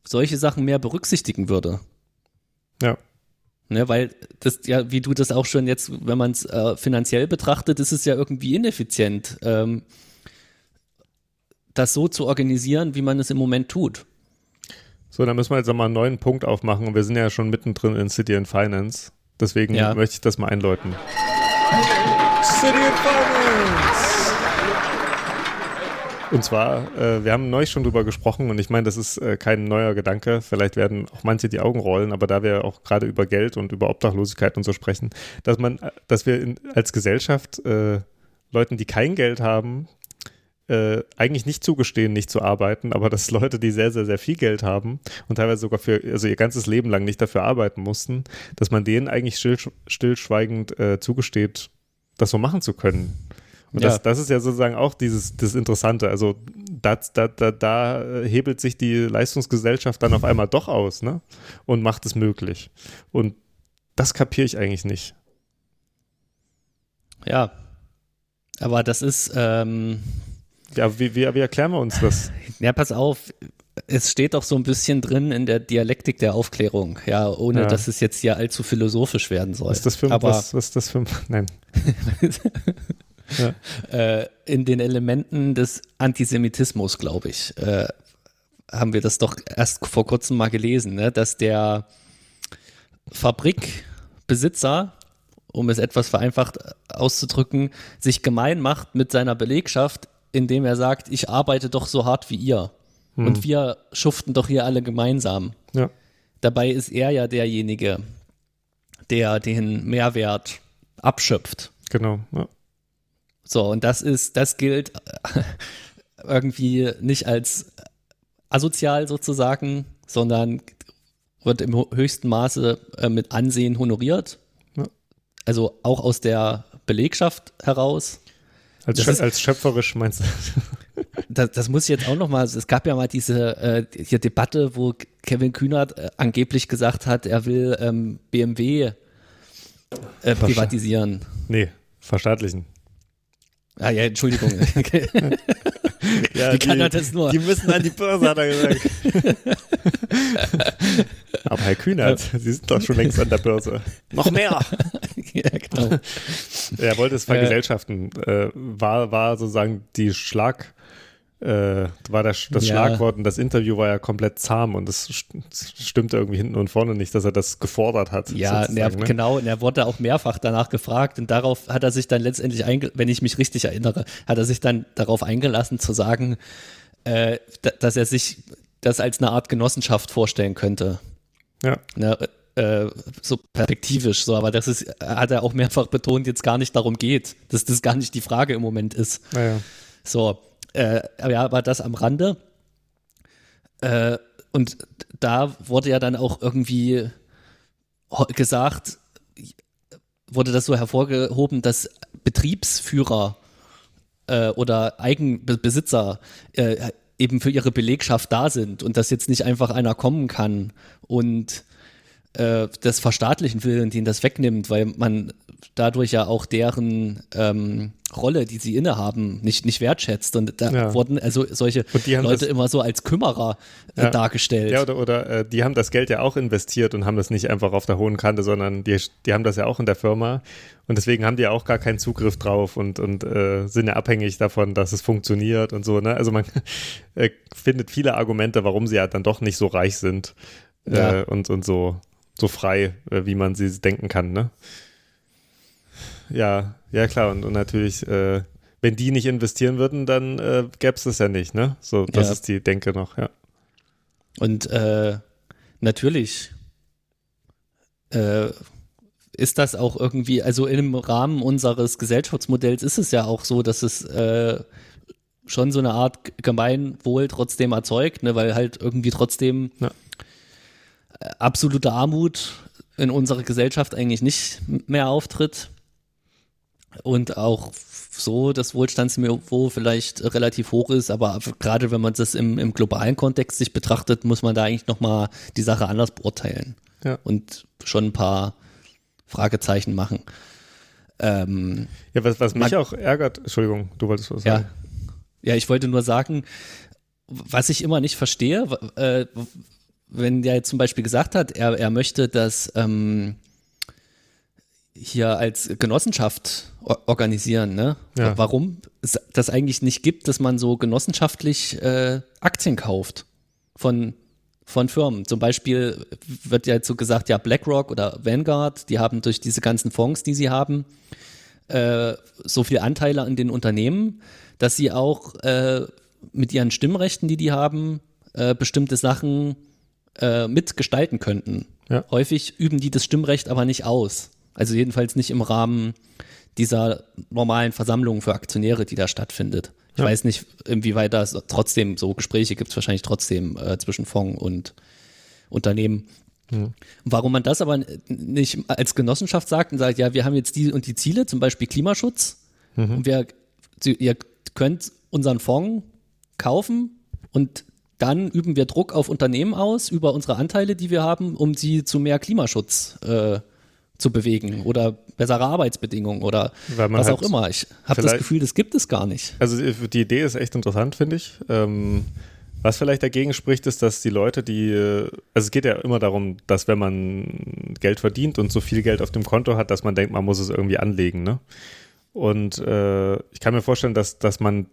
solche Sachen mehr berücksichtigen würde. Ja. Ne, weil das ja, wie du das auch schon jetzt, wenn man es äh, finanziell betrachtet, ist es ja irgendwie ineffizient. Ähm, das so zu organisieren, wie man es im Moment tut. So, dann müssen wir jetzt nochmal einen neuen Punkt aufmachen und wir sind ja schon mittendrin in City and Finance. Deswegen ja. möchte ich das mal einläuten. City and Finance! Und zwar, äh, wir haben neulich schon drüber gesprochen und ich meine, das ist äh, kein neuer Gedanke. Vielleicht werden auch manche die Augen rollen, aber da wir auch gerade über Geld und über Obdachlosigkeit und so sprechen, dass man, dass wir in, als Gesellschaft äh, Leuten, die kein Geld haben, äh, eigentlich nicht zugestehen, nicht zu arbeiten, aber dass Leute, die sehr, sehr, sehr viel Geld haben und teilweise sogar für, also ihr ganzes Leben lang nicht dafür arbeiten mussten, dass man denen eigentlich still, stillschweigend äh, zugesteht, das so machen zu können. Und ja. das, das ist ja sozusagen auch dieses das Interessante. Also da, da, da, da hebelt sich die Leistungsgesellschaft dann auf einmal doch aus, ne? Und macht es möglich. Und das kapiere ich eigentlich nicht. Ja. Aber das ist, ähm, ja, wie, wie, wie erklären wir uns das? Ja, pass auf. Es steht doch so ein bisschen drin in der Dialektik der Aufklärung, ja, ohne ja. dass es jetzt hier allzu philosophisch werden soll. Was ist das für, Aber, was, was ist das für nein. ja. äh, in den Elementen des Antisemitismus, glaube ich, äh, haben wir das doch erst vor kurzem mal gelesen, ne? dass der Fabrikbesitzer um es etwas vereinfacht auszudrücken, sich gemein macht mit seiner Belegschaft, indem er sagt, ich arbeite doch so hart wie ihr. Hm. Und wir schuften doch hier alle gemeinsam. Ja. Dabei ist er ja derjenige, der den Mehrwert abschöpft. Genau. Ja. So, und das ist, das gilt irgendwie nicht als asozial sozusagen, sondern wird im höchsten Maße äh, mit Ansehen honoriert. Ja. Also auch aus der Belegschaft heraus. Als, Schö ist, als schöpferisch meinst du? Das, das, muss ich jetzt auch noch mal, es gab ja mal diese äh, hier Debatte, wo Kevin Kühnert äh, angeblich gesagt hat, er will ähm, BMW äh, privatisieren. Nee, verstaatlichen. Ah ja, Entschuldigung. ja, kann die, er das nur? Die müssen an die Börse, hat er gesagt. Aber Herr Kühnert, Sie sind doch schon längst an der Börse. Noch mehr. ja, genau. Er wollte es vergesellschaften. Äh, war, war sozusagen die Schlag äh, war das, das ja. Schlagwort und das Interview war ja komplett zahm und es stimmte irgendwie hinten und vorne nicht, dass er das gefordert hat. Ja, er, ne? genau, und er wurde auch mehrfach danach gefragt und darauf hat er sich dann letztendlich, wenn ich mich richtig erinnere, hat er sich dann darauf eingelassen zu sagen, äh, dass er sich das als eine Art Genossenschaft vorstellen könnte. Ja. Ne, äh, so perspektivisch, so, aber das ist, hat er auch mehrfach betont, jetzt gar nicht darum geht, dass das gar nicht die Frage im Moment ist. Ja, So, äh, ja, aber das am Rande. Äh, und da wurde ja dann auch irgendwie gesagt, wurde das so hervorgehoben, dass Betriebsführer äh, oder Eigenbesitzer äh, eben für ihre Belegschaft da sind und dass jetzt nicht einfach einer kommen kann und äh, das verstaatlichen will und ihnen das wegnimmt, weil man dadurch ja auch deren ähm, Rolle, die sie innehaben, nicht, nicht wertschätzt. Und da ja. wurden also solche Leute immer so als Kümmerer äh, ja. dargestellt. Ja, oder, oder äh, die haben das Geld ja auch investiert und haben das nicht einfach auf der hohen Kante, sondern die, die haben das ja auch in der Firma. Und deswegen haben die ja auch gar keinen Zugriff drauf und, und äh, sind ja abhängig davon, dass es funktioniert und so. Ne? Also man äh, findet viele Argumente, warum sie ja dann doch nicht so reich sind ja. Äh, und, und so, so frei, äh, wie man sie denken kann. Ne? Ja, ja klar. Und, und natürlich, äh, wenn die nicht investieren würden, dann äh, gäbe es das ja nicht, ne? So, das ja. ist die Denke noch, ja. Und äh, natürlich äh, ist das auch irgendwie, also im Rahmen unseres Gesellschaftsmodells ist es ja auch so, dass es äh, schon so eine Art Gemeinwohl trotzdem erzeugt, ne, weil halt irgendwie trotzdem ja. Absolute Armut in unserer Gesellschaft eigentlich nicht mehr auftritt und auch so das Wohlstandsniveau vielleicht relativ hoch ist, aber gerade wenn man das im, im globalen Kontext sich betrachtet, muss man da eigentlich nochmal die Sache anders beurteilen ja. und schon ein paar Fragezeichen machen. Ähm, ja, was, was mich man, auch ärgert, Entschuldigung, du wolltest was sagen. Ja, ja ich wollte nur sagen, was ich immer nicht verstehe, äh, wenn der jetzt zum Beispiel gesagt hat, er, er möchte, dass ähm, hier als Genossenschaft organisieren, ne? Ja. Warum es das eigentlich nicht gibt, dass man so genossenschaftlich äh, Aktien kauft von, von Firmen. Zum Beispiel wird ja jetzt so gesagt, ja, BlackRock oder Vanguard, die haben durch diese ganzen Fonds, die sie haben, äh, so viele Anteile an den Unternehmen, dass sie auch äh, mit ihren Stimmrechten, die die haben, äh, bestimmte Sachen äh, mitgestalten könnten. Ja. Häufig üben die das Stimmrecht aber nicht aus. Also jedenfalls nicht im Rahmen dieser normalen Versammlung für Aktionäre, die da stattfindet. Ich ja. weiß nicht, inwieweit das trotzdem so Gespräche gibt es wahrscheinlich trotzdem äh, zwischen Fonds und Unternehmen. Mhm. Warum man das aber nicht als Genossenschaft sagt und sagt, ja, wir haben jetzt die und die Ziele, zum Beispiel Klimaschutz, mhm. und wir, ihr könnt unseren Fonds kaufen und dann üben wir Druck auf Unternehmen aus über unsere Anteile, die wir haben, um sie zu mehr Klimaschutz äh, zu bewegen oder bessere Arbeitsbedingungen oder was halt auch immer. Ich habe das Gefühl, das gibt es gar nicht. Also die Idee ist echt interessant, finde ich. Ähm, was vielleicht dagegen spricht, ist, dass die Leute, die, also es geht ja immer darum, dass wenn man Geld verdient und so viel Geld auf dem Konto hat, dass man denkt, man muss es irgendwie anlegen. Ne? Und äh, ich kann mir vorstellen, dass, dass man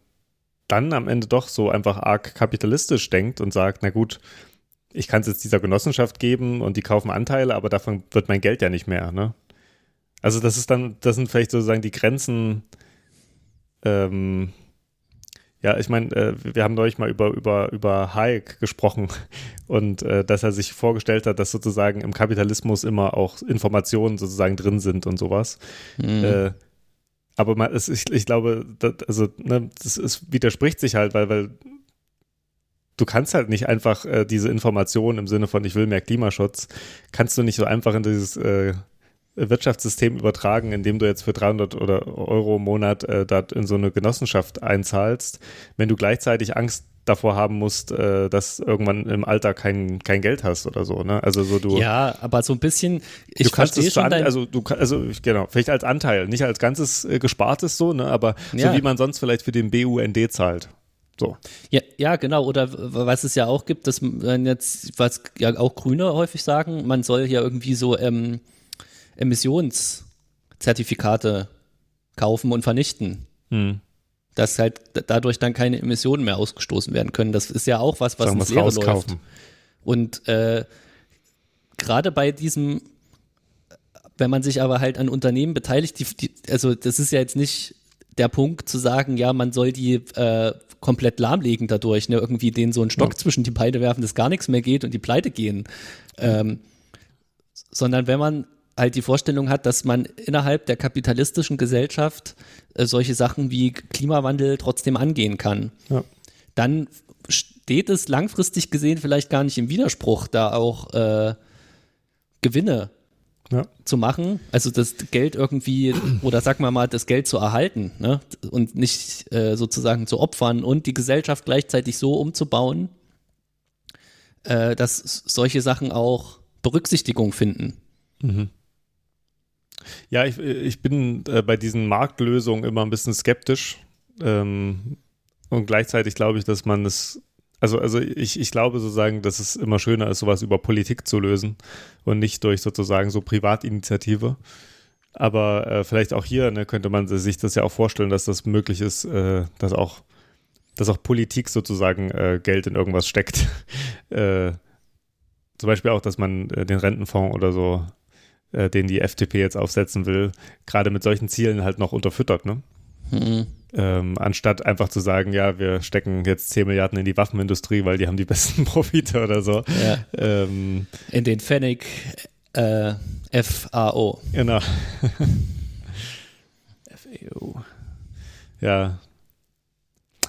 dann am Ende doch so einfach arg kapitalistisch denkt und sagt, na gut, ich kann es jetzt dieser Genossenschaft geben und die kaufen Anteile, aber davon wird mein Geld ja nicht mehr. Ne? Also das ist dann, das sind vielleicht sozusagen die Grenzen. Ähm, ja, ich meine, äh, wir haben neulich mal über, über, über Hayek gesprochen und äh, dass er sich vorgestellt hat, dass sozusagen im Kapitalismus immer auch Informationen sozusagen drin sind und sowas. Mhm. Äh, aber man, es, ich, ich glaube, das, also, ne, das ist, widerspricht sich halt, weil, weil du kannst halt nicht einfach äh, diese Informationen im Sinne von ich will mehr Klimaschutz, kannst du nicht so einfach in dieses äh, Wirtschaftssystem übertragen, indem du jetzt für 300 oder Euro im Monat äh, in so eine Genossenschaft einzahlst, wenn du gleichzeitig Angst davor haben musst, äh, dass irgendwann im Alter kein, kein Geld hast oder so, ne? Also so du. Ja, aber so ein bisschen. Ich du kannst es schon, also du also genau, vielleicht als Anteil, nicht als ganzes äh, gespartes so, ne? Aber ja. so wie man sonst vielleicht für den BUND zahlt. So. Ja, ja, genau. Oder was es ja auch gibt, dass man jetzt, was ja auch Grüne häufig sagen, man soll ja irgendwie so ähm, Emissionszertifikate kaufen und vernichten. Hm. Dass halt dadurch dann keine Emissionen mehr ausgestoßen werden können. Das ist ja auch was, was ins Leere läuft. Und äh, gerade bei diesem, wenn man sich aber halt an Unternehmen beteiligt, die, die, also das ist ja jetzt nicht der Punkt zu sagen, ja, man soll die äh, komplett lahmlegen dadurch, ne? irgendwie denen so einen Stock ja. zwischen die Beine werfen, dass gar nichts mehr geht und die pleite gehen. Ähm, sondern wenn man halt die Vorstellung hat, dass man innerhalb der kapitalistischen Gesellschaft äh, solche Sachen wie Klimawandel trotzdem angehen kann, ja. dann steht es langfristig gesehen vielleicht gar nicht im Widerspruch, da auch äh, Gewinne ja. zu machen, also das Geld irgendwie, oder sag mal mal, das Geld zu erhalten ne? und nicht äh, sozusagen zu opfern und die Gesellschaft gleichzeitig so umzubauen, äh, dass solche Sachen auch Berücksichtigung finden. Mhm. Ja, ich, ich bin äh, bei diesen Marktlösungen immer ein bisschen skeptisch. Ähm, und gleichzeitig glaube ich, dass man es also, also ich, ich glaube sozusagen, dass es immer schöner ist, sowas über Politik zu lösen und nicht durch sozusagen so Privatinitiative. Aber äh, vielleicht auch hier ne, könnte man sich das ja auch vorstellen, dass das möglich ist, äh, dass auch dass auch Politik sozusagen äh, Geld in irgendwas steckt. Äh, zum Beispiel auch, dass man äh, den Rentenfonds oder so, äh, den die FDP jetzt aufsetzen will, gerade mit solchen Zielen halt noch unterfüttert. Ne? Mhm. Ähm, anstatt einfach zu sagen, ja, wir stecken jetzt 10 Milliarden in die Waffenindustrie, weil die haben die besten Profite oder so. Ja. Ähm, in den Pfennig äh, FAO. Genau. FAO. Ja.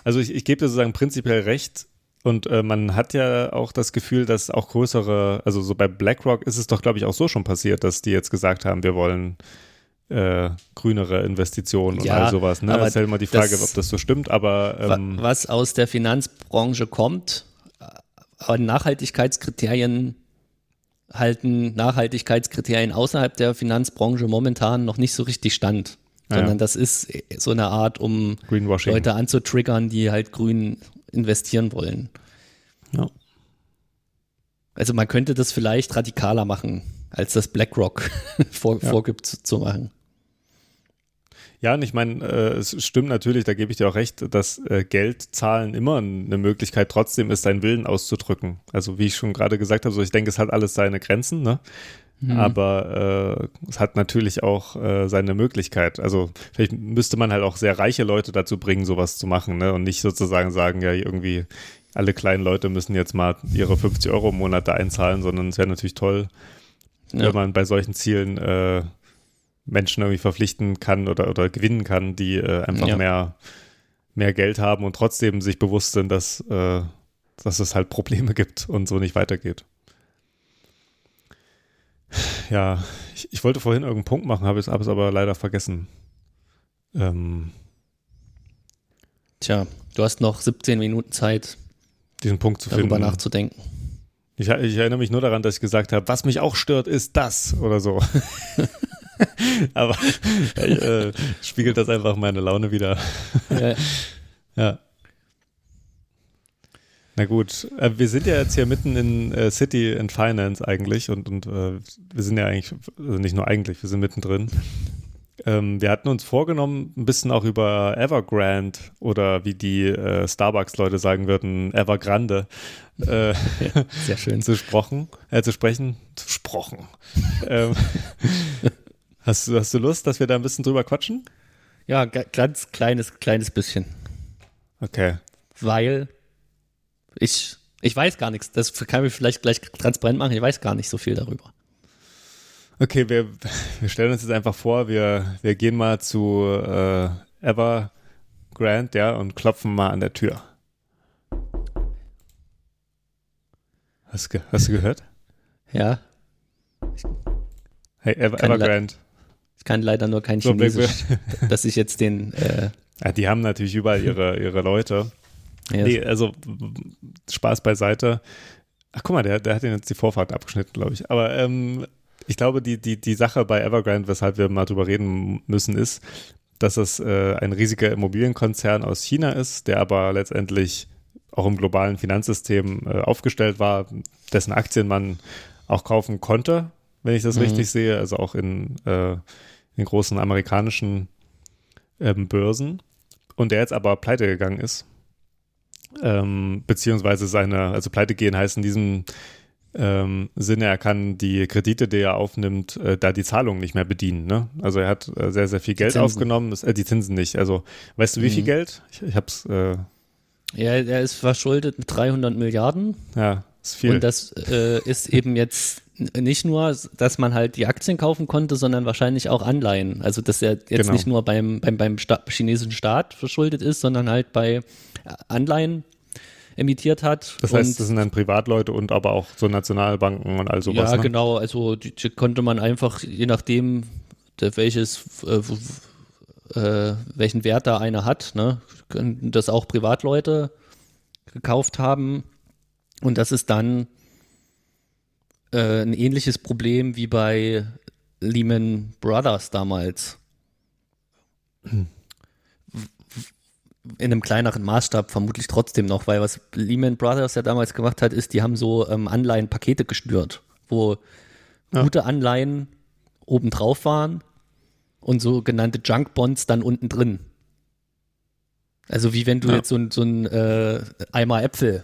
Also ich, ich gebe dir sozusagen prinzipiell recht. Und äh, man hat ja auch das Gefühl, dass auch größere, also so bei BlackRock ist es doch, glaube ich, auch so schon passiert, dass die jetzt gesagt haben, wir wollen äh, grünere Investitionen ja, und all sowas. Ne? Das ist ja immer die Frage, das, ob das so stimmt, aber ähm, was aus der Finanzbranche kommt, an Nachhaltigkeitskriterien halten Nachhaltigkeitskriterien außerhalb der Finanzbranche momentan noch nicht so richtig stand. Sondern ja. das ist so eine Art, um Leute anzutriggern, die halt grün investieren wollen. Ja. Also man könnte das vielleicht radikaler machen, als das BlackRock vor, ja. vorgibt zu, zu machen. Ja, und ich meine, äh, es stimmt natürlich, da gebe ich dir auch recht, dass äh, Geldzahlen immer eine Möglichkeit trotzdem ist, seinen Willen auszudrücken. Also wie ich schon gerade gesagt habe, so ich denke, es hat alles seine Grenzen, ne? Mhm. Aber äh, es hat natürlich auch äh, seine Möglichkeit. Also vielleicht müsste man halt auch sehr reiche Leute dazu bringen, sowas zu machen, ne? Und nicht sozusagen sagen, ja, irgendwie alle kleinen Leute müssen jetzt mal ihre 50 Euro im Monat da einzahlen, sondern es wäre natürlich toll, ja. wenn man bei solchen Zielen äh, Menschen irgendwie verpflichten kann oder, oder gewinnen kann, die äh, einfach ja. mehr, mehr Geld haben und trotzdem sich bewusst sind, dass, äh, dass es halt Probleme gibt und so nicht weitergeht. Ja, ich, ich wollte vorhin irgendeinen Punkt machen, habe es aber leider vergessen. Ähm, Tja, du hast noch 17 Minuten Zeit, diesen Punkt zu darüber finden. nachzudenken. Ich, ich, erinnere mich nur daran, dass ich gesagt habe, was mich auch stört, ist das oder so. Aber äh, spiegelt das einfach meine Laune wieder. ja. ja. Na gut, äh, wir sind ja jetzt hier mitten in äh, City and Finance eigentlich und, und äh, wir sind ja eigentlich, also nicht nur eigentlich, wir sind mittendrin. Ähm, wir hatten uns vorgenommen, ein bisschen auch über Evergrande oder wie die äh, Starbucks-Leute sagen würden, Evergrande äh, Sehr schön. zu, sprochen, äh, zu sprechen. Zu sprochen. ähm, hast, du, hast du Lust, dass wir da ein bisschen drüber quatschen? Ja, ganz kleines, kleines bisschen. Okay. Weil ich, ich weiß gar nichts. Das kann ich vielleicht gleich transparent machen. Ich weiß gar nicht so viel darüber. Okay, wir, wir stellen uns jetzt einfach vor, wir, wir gehen mal zu äh, Evergrande, ja, und klopfen mal an der Tür. Hast, du, hast du gehört? Ja. hey, Ever, Evergrande. Ich kann leider nur kein so, Chinesisch, dass ich jetzt den. Äh ja, die haben natürlich überall ihre, ihre Leute. Yes. Nee, also Spaß beiseite. Ach, guck mal, der, der hat ihn jetzt die Vorfahrt abgeschnitten, glaube ich. Aber ähm, ich glaube, die, die, die Sache bei Evergrande, weshalb wir mal drüber reden müssen, ist, dass es äh, ein riesiger Immobilienkonzern aus China ist, der aber letztendlich auch im globalen Finanzsystem äh, aufgestellt war, dessen Aktien man auch kaufen konnte, wenn ich das mhm. richtig sehe, also auch in, äh, in großen amerikanischen ähm, Börsen. Und der jetzt aber pleite gegangen ist. Ähm, beziehungsweise seine, also pleite gehen heißt in diesem ähm, Sinne, er kann die Kredite, die er aufnimmt, äh, da die Zahlungen nicht mehr bedienen. Ne? Also er hat äh, sehr, sehr viel Geld aufgenommen, äh, die Zinsen nicht. Also weißt du, wie mhm. viel Geld? Ich, ich hab's. Äh, ja, er ist verschuldet mit 300 Milliarden. Ja, ist viel. Und das äh, ist eben jetzt nicht nur, dass man halt die Aktien kaufen konnte, sondern wahrscheinlich auch Anleihen. Also dass er jetzt genau. nicht nur beim, beim, beim Sta chinesischen Staat verschuldet ist, sondern halt bei Anleihen emittiert hat. Das heißt, das sind dann Privatleute und aber auch so Nationalbanken und all sowas. Ja, ne? genau. Also die, die, konnte man einfach, je nachdem, welches, äh, äh, welchen Wert da einer hat, ne, können das auch Privatleute gekauft haben. Und das ist dann äh, ein ähnliches Problem wie bei Lehman Brothers damals. Hm in einem kleineren Maßstab vermutlich trotzdem noch, weil was Lehman Brothers ja damals gemacht hat, ist, die haben so ähm, Anleihenpakete gestört, wo ja. gute Anleihen obendrauf waren und sogenannte Junk Bonds dann unten drin. Also wie wenn du ja. jetzt so, ein, so ein äh, Eimer Äpfel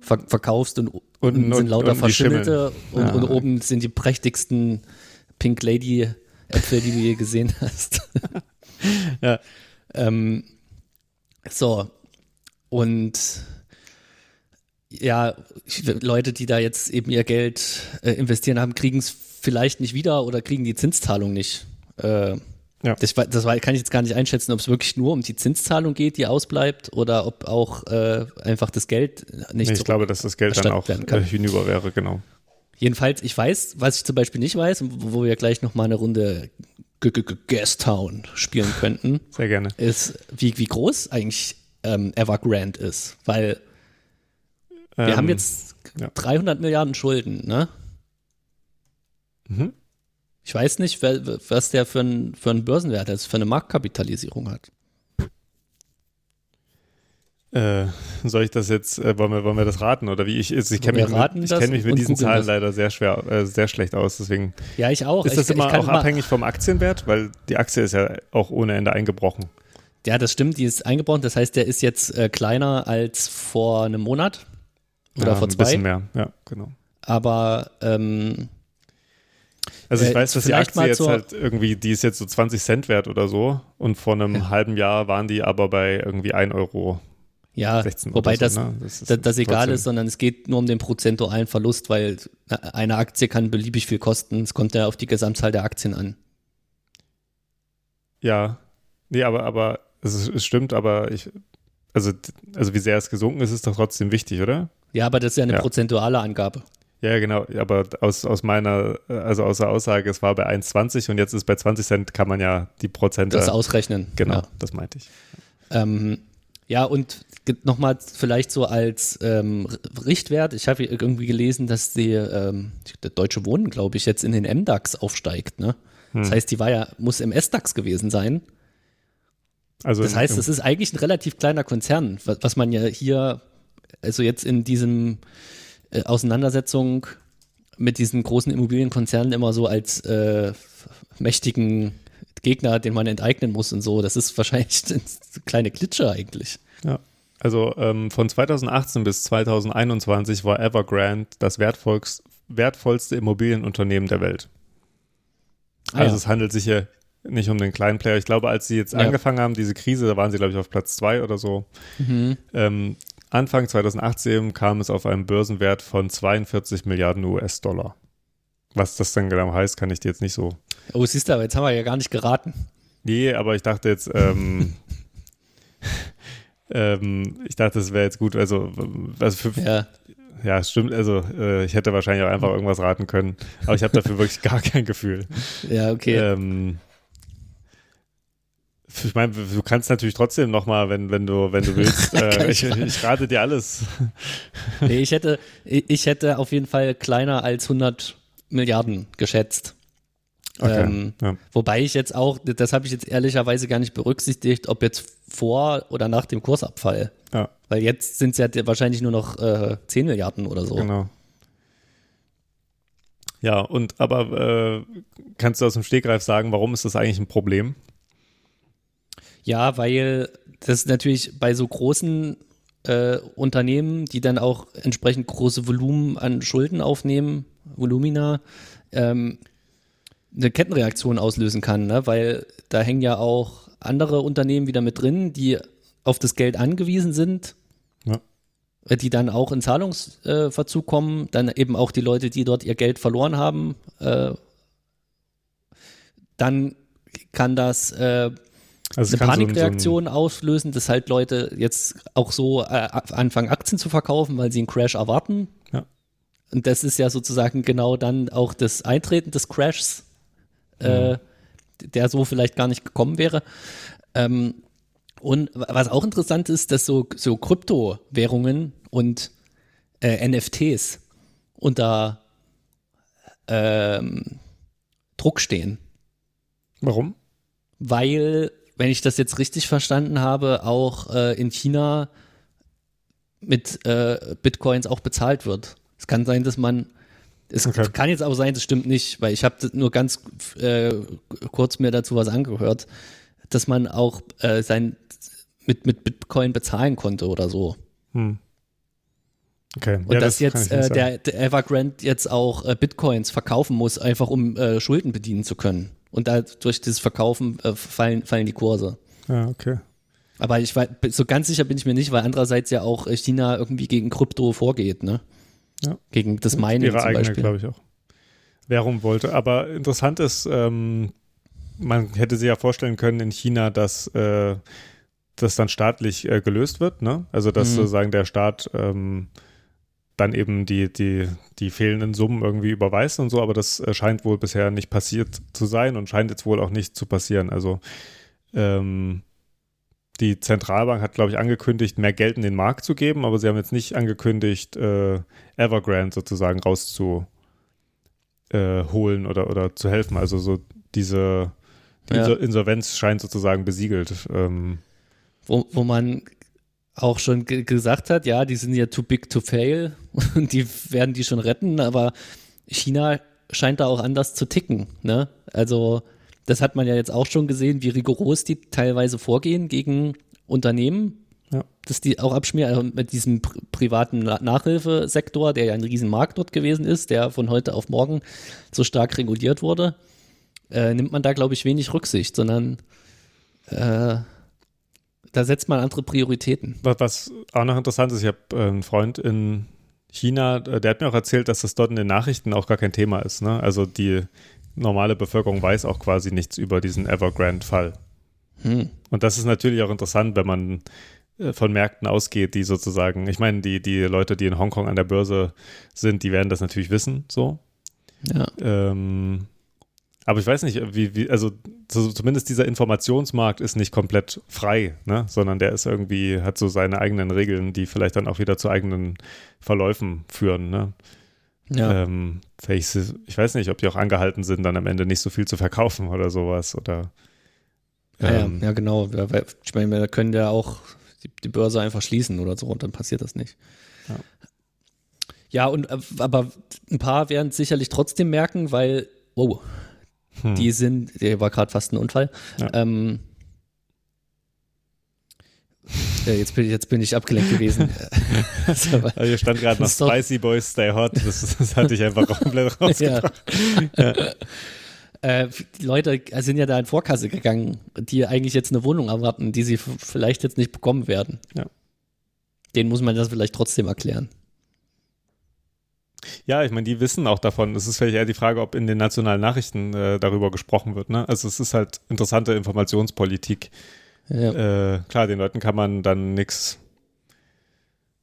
ver verkaufst und unten sind lauter und Verschimmelte und, ja. und, oben sind die prächtigsten Pink Lady Äpfel, die du je gesehen hast. ja. Ähm, So. Und ja, Leute, die da jetzt eben ihr Geld äh, investieren haben, kriegen es vielleicht nicht wieder oder kriegen die Zinszahlung nicht. Äh, ja. Das, das kann ich jetzt gar nicht einschätzen, ob es wirklich nur um die Zinszahlung geht, die ausbleibt, oder ob auch äh, einfach das Geld nicht nee, Ich glaube, dass das Geld dann auch hinüber wäre, genau. Jedenfalls, ich weiß, was ich zum Beispiel nicht weiß, wo wir gleich nochmal eine Runde Town spielen könnten. Sehr gerne. Ist, wie, wie groß eigentlich ähm, Evergrande ist. Weil wir ähm, haben jetzt ja. 300 Milliarden Schulden, ne? Mhm. Ich weiß nicht, was der für, ein, für einen Börsenwert ist, für eine Marktkapitalisierung hat. Äh, soll ich das jetzt, äh, wollen, wir, wollen wir das raten oder wie? Ich, ich kenne mich, kenn mich mit diesen Zahlen das. leider sehr schwer, äh, sehr schlecht aus, deswegen. Ja, ich auch. Ist das ich, immer ich auch abhängig vom Aktienwert? Weil die Aktie ist ja auch ohne Ende eingebrochen. Ja, das stimmt, die ist eingebrochen. Das heißt, der ist jetzt äh, kleiner als vor einem Monat oder ja, vor zwei. Ein bisschen mehr, ja, genau. Aber ähm, also ich äh, weiß, dass die Aktie jetzt halt irgendwie, die ist jetzt so 20 Cent wert oder so und vor einem ja. halben Jahr waren die aber bei irgendwie 1 Euro ja, wobei so, das, ne? das, das, das egal ist, sondern es geht nur um den prozentualen Verlust, weil eine Aktie kann beliebig viel kosten. Es kommt ja auf die Gesamtzahl der Aktien an. Ja, nee, aber, aber es, es stimmt, aber ich, also, also wie sehr es gesunken ist, ist doch trotzdem wichtig, oder? Ja, aber das ist ja eine ja. prozentuale Angabe. Ja, genau, aber aus, aus meiner, also aus der Aussage, es war bei 1,20 und jetzt ist bei 20 Cent, kann man ja die Prozente. Das ausrechnen. Genau, ja. das meinte ich. Ähm, ja, und nochmal vielleicht so als ähm, Richtwert, ich habe irgendwie gelesen, dass die, ähm, der Deutsche Wohnen, glaube ich, jetzt in den MDAX aufsteigt. Ne? Hm. Das heißt, die war ja, muss im S-DAX gewesen sein. Also das heißt, es ist eigentlich ein relativ kleiner Konzern, was, was, man ja hier, also jetzt in diesem äh, Auseinandersetzung mit diesen großen Immobilienkonzernen immer so als äh, mächtigen Gegner, den man enteignen muss und so. Das ist wahrscheinlich eine kleine Klitsche eigentlich. Ja. Also ähm, von 2018 bis 2021 war Evergrande das wertvollste Immobilienunternehmen der Welt. Ah, also ja. es handelt sich hier nicht um den kleinen Player. Ich glaube, als sie jetzt ja. angefangen haben, diese Krise, da waren sie, glaube ich, auf Platz zwei oder so. Mhm. Ähm, Anfang 2018 kam es auf einen Börsenwert von 42 Milliarden US-Dollar. Was das dann genau heißt, kann ich dir jetzt nicht so Oh, siehst du, aber jetzt haben wir ja gar nicht geraten. Nee, aber ich dachte jetzt, ähm, ähm, ich dachte, es wäre jetzt gut, also, also für, ja. ja, stimmt, also äh, ich hätte wahrscheinlich auch einfach irgendwas raten können, aber ich habe dafür wirklich gar kein Gefühl. Ja, okay. Ähm, ich meine, du kannst natürlich trotzdem nochmal, wenn, wenn du, wenn du willst, äh, ich, ich, rate dir alles. nee, ich hätte, ich hätte auf jeden Fall kleiner als 100 Milliarden geschätzt. Okay, ähm, ja. Wobei ich jetzt auch, das habe ich jetzt ehrlicherweise gar nicht berücksichtigt, ob jetzt vor oder nach dem Kursabfall. Ja. Weil jetzt sind es ja wahrscheinlich nur noch äh, 10 Milliarden oder so. Genau. Ja, und aber äh, kannst du aus dem Stegreif sagen, warum ist das eigentlich ein Problem? Ja, weil das natürlich bei so großen äh, Unternehmen, die dann auch entsprechend große Volumen an Schulden aufnehmen, Volumina, ähm, eine Kettenreaktion auslösen kann, ne? weil da hängen ja auch andere Unternehmen wieder mit drin, die auf das Geld angewiesen sind, ja. die dann auch in Zahlungsverzug kommen, dann eben auch die Leute, die dort ihr Geld verloren haben, äh, dann kann das äh, also eine Panikreaktion so ein, so ein auslösen, dass halt Leute jetzt auch so äh, anfangen, Aktien zu verkaufen, weil sie einen Crash erwarten. Ja. Und das ist ja sozusagen genau dann auch das Eintreten des Crashs äh, der so vielleicht gar nicht gekommen wäre. Ähm, und was auch interessant ist, dass so, so Kryptowährungen und äh, NFTs unter ähm, Druck stehen. Warum? Weil, wenn ich das jetzt richtig verstanden habe, auch äh, in China mit äh, Bitcoins auch bezahlt wird. Es kann sein, dass man es okay. kann jetzt auch sein, das stimmt nicht, weil ich habe nur ganz äh, kurz mir dazu was angehört, dass man auch äh, sein mit, mit Bitcoin bezahlen konnte oder so. Hm. Okay. Und ja, dass das jetzt äh, der, der, Evergrande jetzt auch äh, Bitcoins verkaufen muss, einfach um äh, Schulden bedienen zu können. Und da durch dieses Verkaufen äh, fallen, fallen die Kurse. Ja, okay. Aber ich weiß, so ganz sicher bin ich mir nicht, weil andererseits ja auch China irgendwie gegen Krypto vorgeht, ne? Ja. Gegen das Mining Ihre zum eigene, glaube ich auch. Währung wollte. Aber interessant ist, ähm, man hätte sich ja vorstellen können in China, dass äh, das dann staatlich äh, gelöst wird, ne? Also dass mhm. sozusagen der Staat ähm, dann eben die, die, die fehlenden Summen irgendwie überweist und so, aber das äh, scheint wohl bisher nicht passiert zu sein und scheint jetzt wohl auch nicht zu passieren. Also ähm, die Zentralbank hat, glaube ich, angekündigt, mehr Geld in den Markt zu geben, aber sie haben jetzt nicht angekündigt, äh, Evergrande sozusagen rauszuholen äh, oder, oder zu helfen. Also so diese die ja. Insolvenz scheint sozusagen besiegelt. Ähm. Wo, wo man auch schon gesagt hat, ja, die sind ja too big to fail und die werden die schon retten, aber China scheint da auch anders zu ticken. Ne? Also das hat man ja jetzt auch schon gesehen, wie rigoros die teilweise vorgehen gegen Unternehmen, ja. dass die auch abschmieren, also mit diesem pri privaten Nachhilfesektor, der ja ein Riesenmarkt dort gewesen ist, der von heute auf morgen so stark reguliert wurde, äh, nimmt man da, glaube ich, wenig Rücksicht, sondern äh, da setzt man andere Prioritäten. Was, auch noch interessant ist, ich habe äh, einen Freund in China, äh, der hat mir auch erzählt, dass das dort in den Nachrichten auch gar kein Thema ist. Ne? Also die normale Bevölkerung weiß auch quasi nichts über diesen Evergrande-Fall. Hm. Und das ist natürlich auch interessant, wenn man äh, von Märkten ausgeht, die sozusagen, ich meine, die, die Leute, die in Hongkong an der Börse sind, die werden das natürlich wissen, so. Ja. Ähm, aber ich weiß nicht, wie, wie also so, zumindest dieser Informationsmarkt ist nicht komplett frei, ne? sondern der ist irgendwie, hat so seine eigenen Regeln, die vielleicht dann auch wieder zu eigenen Verläufen führen. Ne? Ja. Ähm, ich, ich weiß nicht, ob die auch angehalten sind, dann am Ende nicht so viel zu verkaufen oder sowas. Oder, ähm, ja, ja, genau. Ich meine, wir können ja auch die, die, Börse einfach schließen oder so und dann passiert das nicht. Ja. Ja, und äh, aber ein paar werden es sicherlich trotzdem merken, weil, wow, hm. Die sind, der war gerade fast ein Unfall. Ja. Ähm, jetzt, bin, jetzt bin ich abgelenkt gewesen. also hier stand gerade noch Spicy Boys Stay Hot. Das, das hatte ich einfach komplett rausgebracht. Ja. ja. Äh, die Leute sind ja da in Vorkasse gegangen, die eigentlich jetzt eine Wohnung erwarten, die sie vielleicht jetzt nicht bekommen werden. Ja. Denen muss man das vielleicht trotzdem erklären. Ja, ich meine, die wissen auch davon. Es ist vielleicht eher die Frage, ob in den nationalen Nachrichten äh, darüber gesprochen wird. Ne? Also es ist halt interessante Informationspolitik. Ja. Äh, klar, den Leuten kann man dann nichts,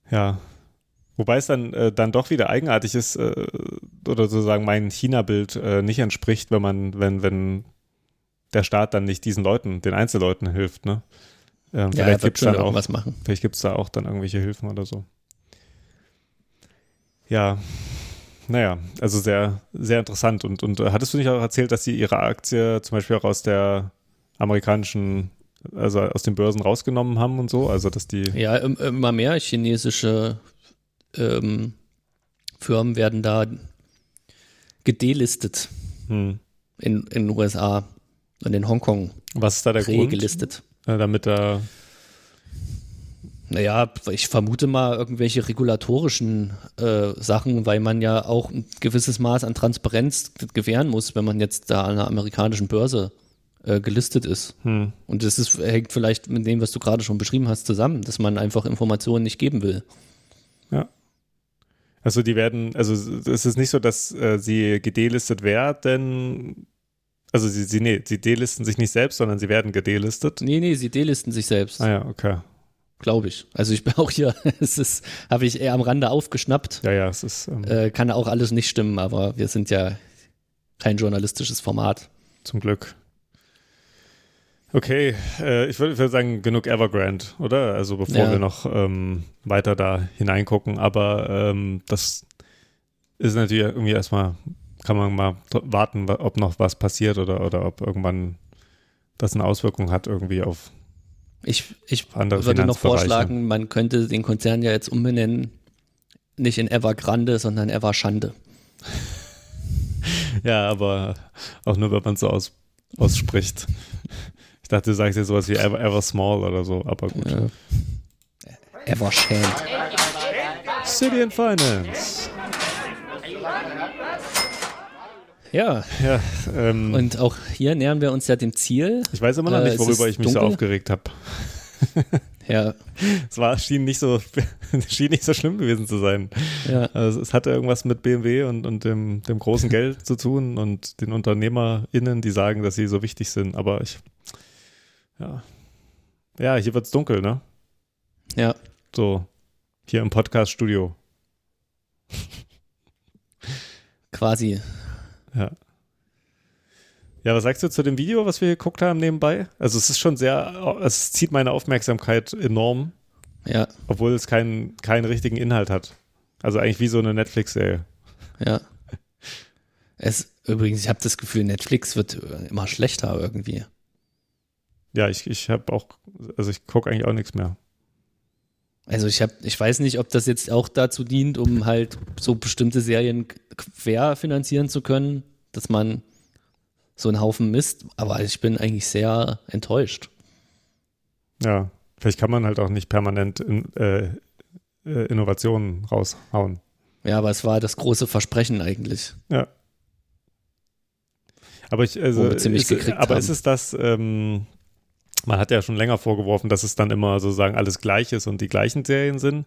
ja, wobei es dann, äh, dann doch wieder eigenartig ist äh, oder sozusagen mein China-Bild äh, nicht entspricht, wenn man, wenn, wenn der Staat dann nicht diesen Leuten, den Einzelleuten hilft. Ne? Ähm, ja, vielleicht gibt es dann auch was machen. Vielleicht gibt es da auch dann irgendwelche Hilfen oder so. Ja, naja, also sehr, sehr interessant. Und, und hattest du nicht auch erzählt, dass sie ihre Aktie zum Beispiel auch aus der amerikanischen, also aus den Börsen rausgenommen haben und so? Also, dass die. Ja, immer mehr chinesische ähm, Firmen werden da gedelistet hm. in den USA und in Hongkong. Was ist da der Grund? gelistet. Ja, damit da naja, ich vermute mal irgendwelche regulatorischen äh, Sachen, weil man ja auch ein gewisses Maß an Transparenz gewähren muss, wenn man jetzt da an einer amerikanischen Börse äh, gelistet ist. Hm. Und das ist, hängt vielleicht mit dem, was du gerade schon beschrieben hast, zusammen, dass man einfach Informationen nicht geben will. Ja. Also die werden, also es ist nicht so, dass äh, sie gedelistet werden, also sie, sie, nee, sie delisten sich nicht selbst, sondern sie werden gedelistet. Nee, nee, sie delisten sich selbst. Ah ja, okay glaube ich. Also ich bin auch hier, es ist, habe ich eher am Rande aufgeschnappt. Ja, ja, es ist. Ähm, äh, kann auch alles nicht stimmen, aber wir sind ja kein journalistisches Format. Zum Glück. Okay, äh, ich würde würd sagen, genug Evergrande, oder? Also bevor ja. wir noch ähm, weiter da hineingucken. Aber ähm, das ist natürlich irgendwie erstmal, kann man mal warten, ob noch was passiert oder, oder ob irgendwann das eine Auswirkung hat irgendwie auf ich, ich würde noch vorschlagen, man könnte den Konzern ja jetzt umbenennen, nicht in Evergrande, sondern Everschande. ja, aber auch nur, wenn man es so aus, ausspricht. Ich dachte, du sagst jetzt sowas wie Ever, Ever Small oder so, aber gut. Ja. Evershand. City and Finance. Ja. ja ähm, und auch hier nähern wir uns ja dem Ziel. Ich weiß immer noch nicht, äh, worüber ich mich dunkel. so aufgeregt habe. ja. Es war, schien nicht so, schien nicht so schlimm gewesen zu sein. Ja. Also es hatte irgendwas mit BMW und, und dem, dem großen Geld zu tun und den UnternehmerInnen, die sagen, dass sie so wichtig sind. Aber ich, ja. Ja, hier wird es dunkel, ne? Ja. So, hier im Podcast-Studio. Quasi. Ja. Ja, was sagst du zu dem Video, was wir geguckt haben nebenbei? Also es ist schon sehr, es zieht meine Aufmerksamkeit enorm. Ja. Obwohl es keinen, keinen richtigen Inhalt hat. Also eigentlich wie so eine Netflix-Serie. Ja. Es, übrigens, ich habe das Gefühl, Netflix wird immer schlechter irgendwie. Ja, ich, ich habe auch, also ich gucke eigentlich auch nichts mehr. Also ich habe, ich weiß nicht, ob das jetzt auch dazu dient, um halt so bestimmte Serien quer finanzieren zu können, dass man so einen Haufen Mist, aber ich bin eigentlich sehr enttäuscht. Ja, vielleicht kann man halt auch nicht permanent in, äh, äh Innovationen raushauen. Ja, aber es war das große Versprechen eigentlich. Ja. Aber ich, also, ist, aber haben. ist es das, ähm, man hat ja schon länger vorgeworfen, dass es dann immer sozusagen alles gleich ist und die gleichen Serien sind.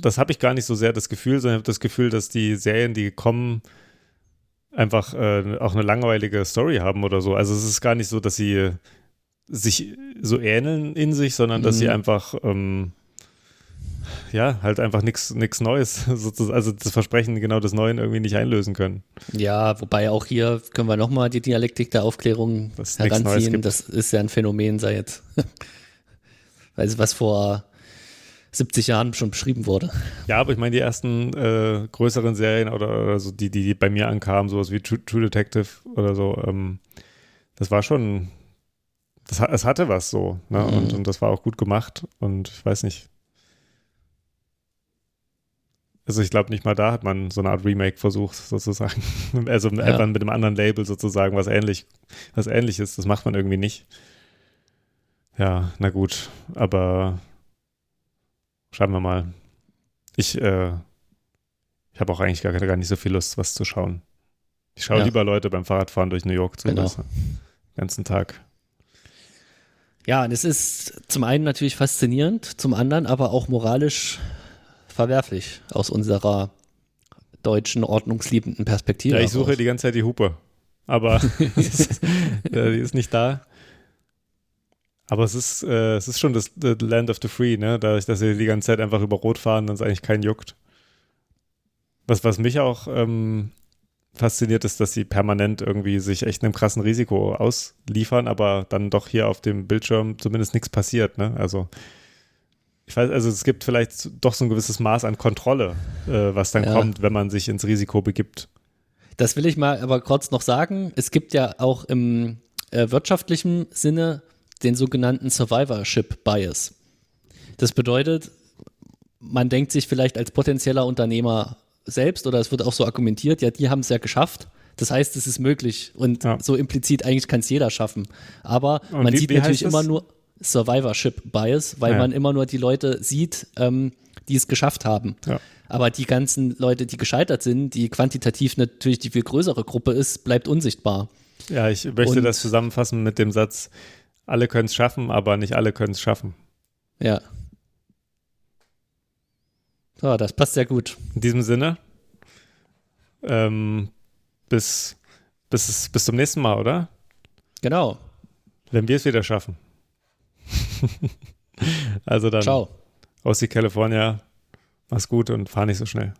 Das habe ich gar nicht so sehr das Gefühl, sondern ich habe das Gefühl, dass die Serien, die kommen, einfach äh, auch eine langweilige Story haben oder so. Also es ist gar nicht so, dass sie sich so ähneln in sich, sondern dass mhm. sie einfach ähm, ja, halt einfach nichts Neues, also das Versprechen genau des Neuen irgendwie nicht einlösen können. Ja, wobei auch hier können wir nochmal die Dialektik der Aufklärung das heranziehen. Das ist ja ein Phänomen seit, weiß was vor 70 Jahren schon beschrieben wurde. Ja, aber ich meine, die ersten äh, größeren Serien oder, oder so, die, die bei mir ankamen, sowas wie True, True Detective oder so, ähm, das war schon, das, es hatte was so, ne? Mhm. Und, und das war auch gut gemacht und ich weiß nicht, also ich glaube nicht mal da hat man so eine Art Remake versucht, sozusagen. Also ja. einfach mit einem anderen Label sozusagen, was ähnlich, was ähnlich ist. Das macht man irgendwie nicht. Ja, na gut. Aber schauen wir mal. Ich, äh, ich habe auch eigentlich gar, gar nicht so viel Lust, was zu schauen. Ich schaue ja. lieber Leute beim Fahrradfahren durch New York zu genau. den ganzen Tag. Ja, und es ist zum einen natürlich faszinierend, zum anderen aber auch moralisch verwerflich aus unserer deutschen, ordnungsliebenden Perspektive. Ja, ich suche die ganze Zeit die Hupe, aber die ist nicht da. Aber es ist, äh, es ist schon das Land of the Free, ne? Dadurch, dass sie die ganze Zeit einfach über Rot fahren, dann ist eigentlich kein juckt. Was, was mich auch ähm, fasziniert, ist, dass sie permanent irgendwie sich echt einem krassen Risiko ausliefern, aber dann doch hier auf dem Bildschirm zumindest nichts passiert, ne? Also ich weiß, also es gibt vielleicht doch so ein gewisses Maß an Kontrolle, äh, was dann ja. kommt, wenn man sich ins Risiko begibt. Das will ich mal aber kurz noch sagen. Es gibt ja auch im äh, wirtschaftlichen Sinne den sogenannten Survivorship Bias. Das bedeutet, man denkt sich vielleicht als potenzieller Unternehmer selbst oder es wird auch so argumentiert, ja, die haben es ja geschafft. Das heißt, es ist möglich und ja. so implizit eigentlich kann es jeder schaffen. Aber und man wie, sieht wie natürlich immer nur Survivorship Bias, weil ja. man immer nur die Leute sieht, ähm, die es geschafft haben. Ja. Aber die ganzen Leute, die gescheitert sind, die quantitativ natürlich die viel größere Gruppe ist, bleibt unsichtbar. Ja, ich möchte Und, das zusammenfassen mit dem Satz, alle können es schaffen, aber nicht alle können es schaffen. Ja. So, das passt sehr gut. In diesem Sinne, ähm, bis, bis, bis zum nächsten Mal, oder? Genau. Wenn wir es wieder schaffen. also dann. Ciao. Aus die California. Mach's gut und fahr nicht so schnell.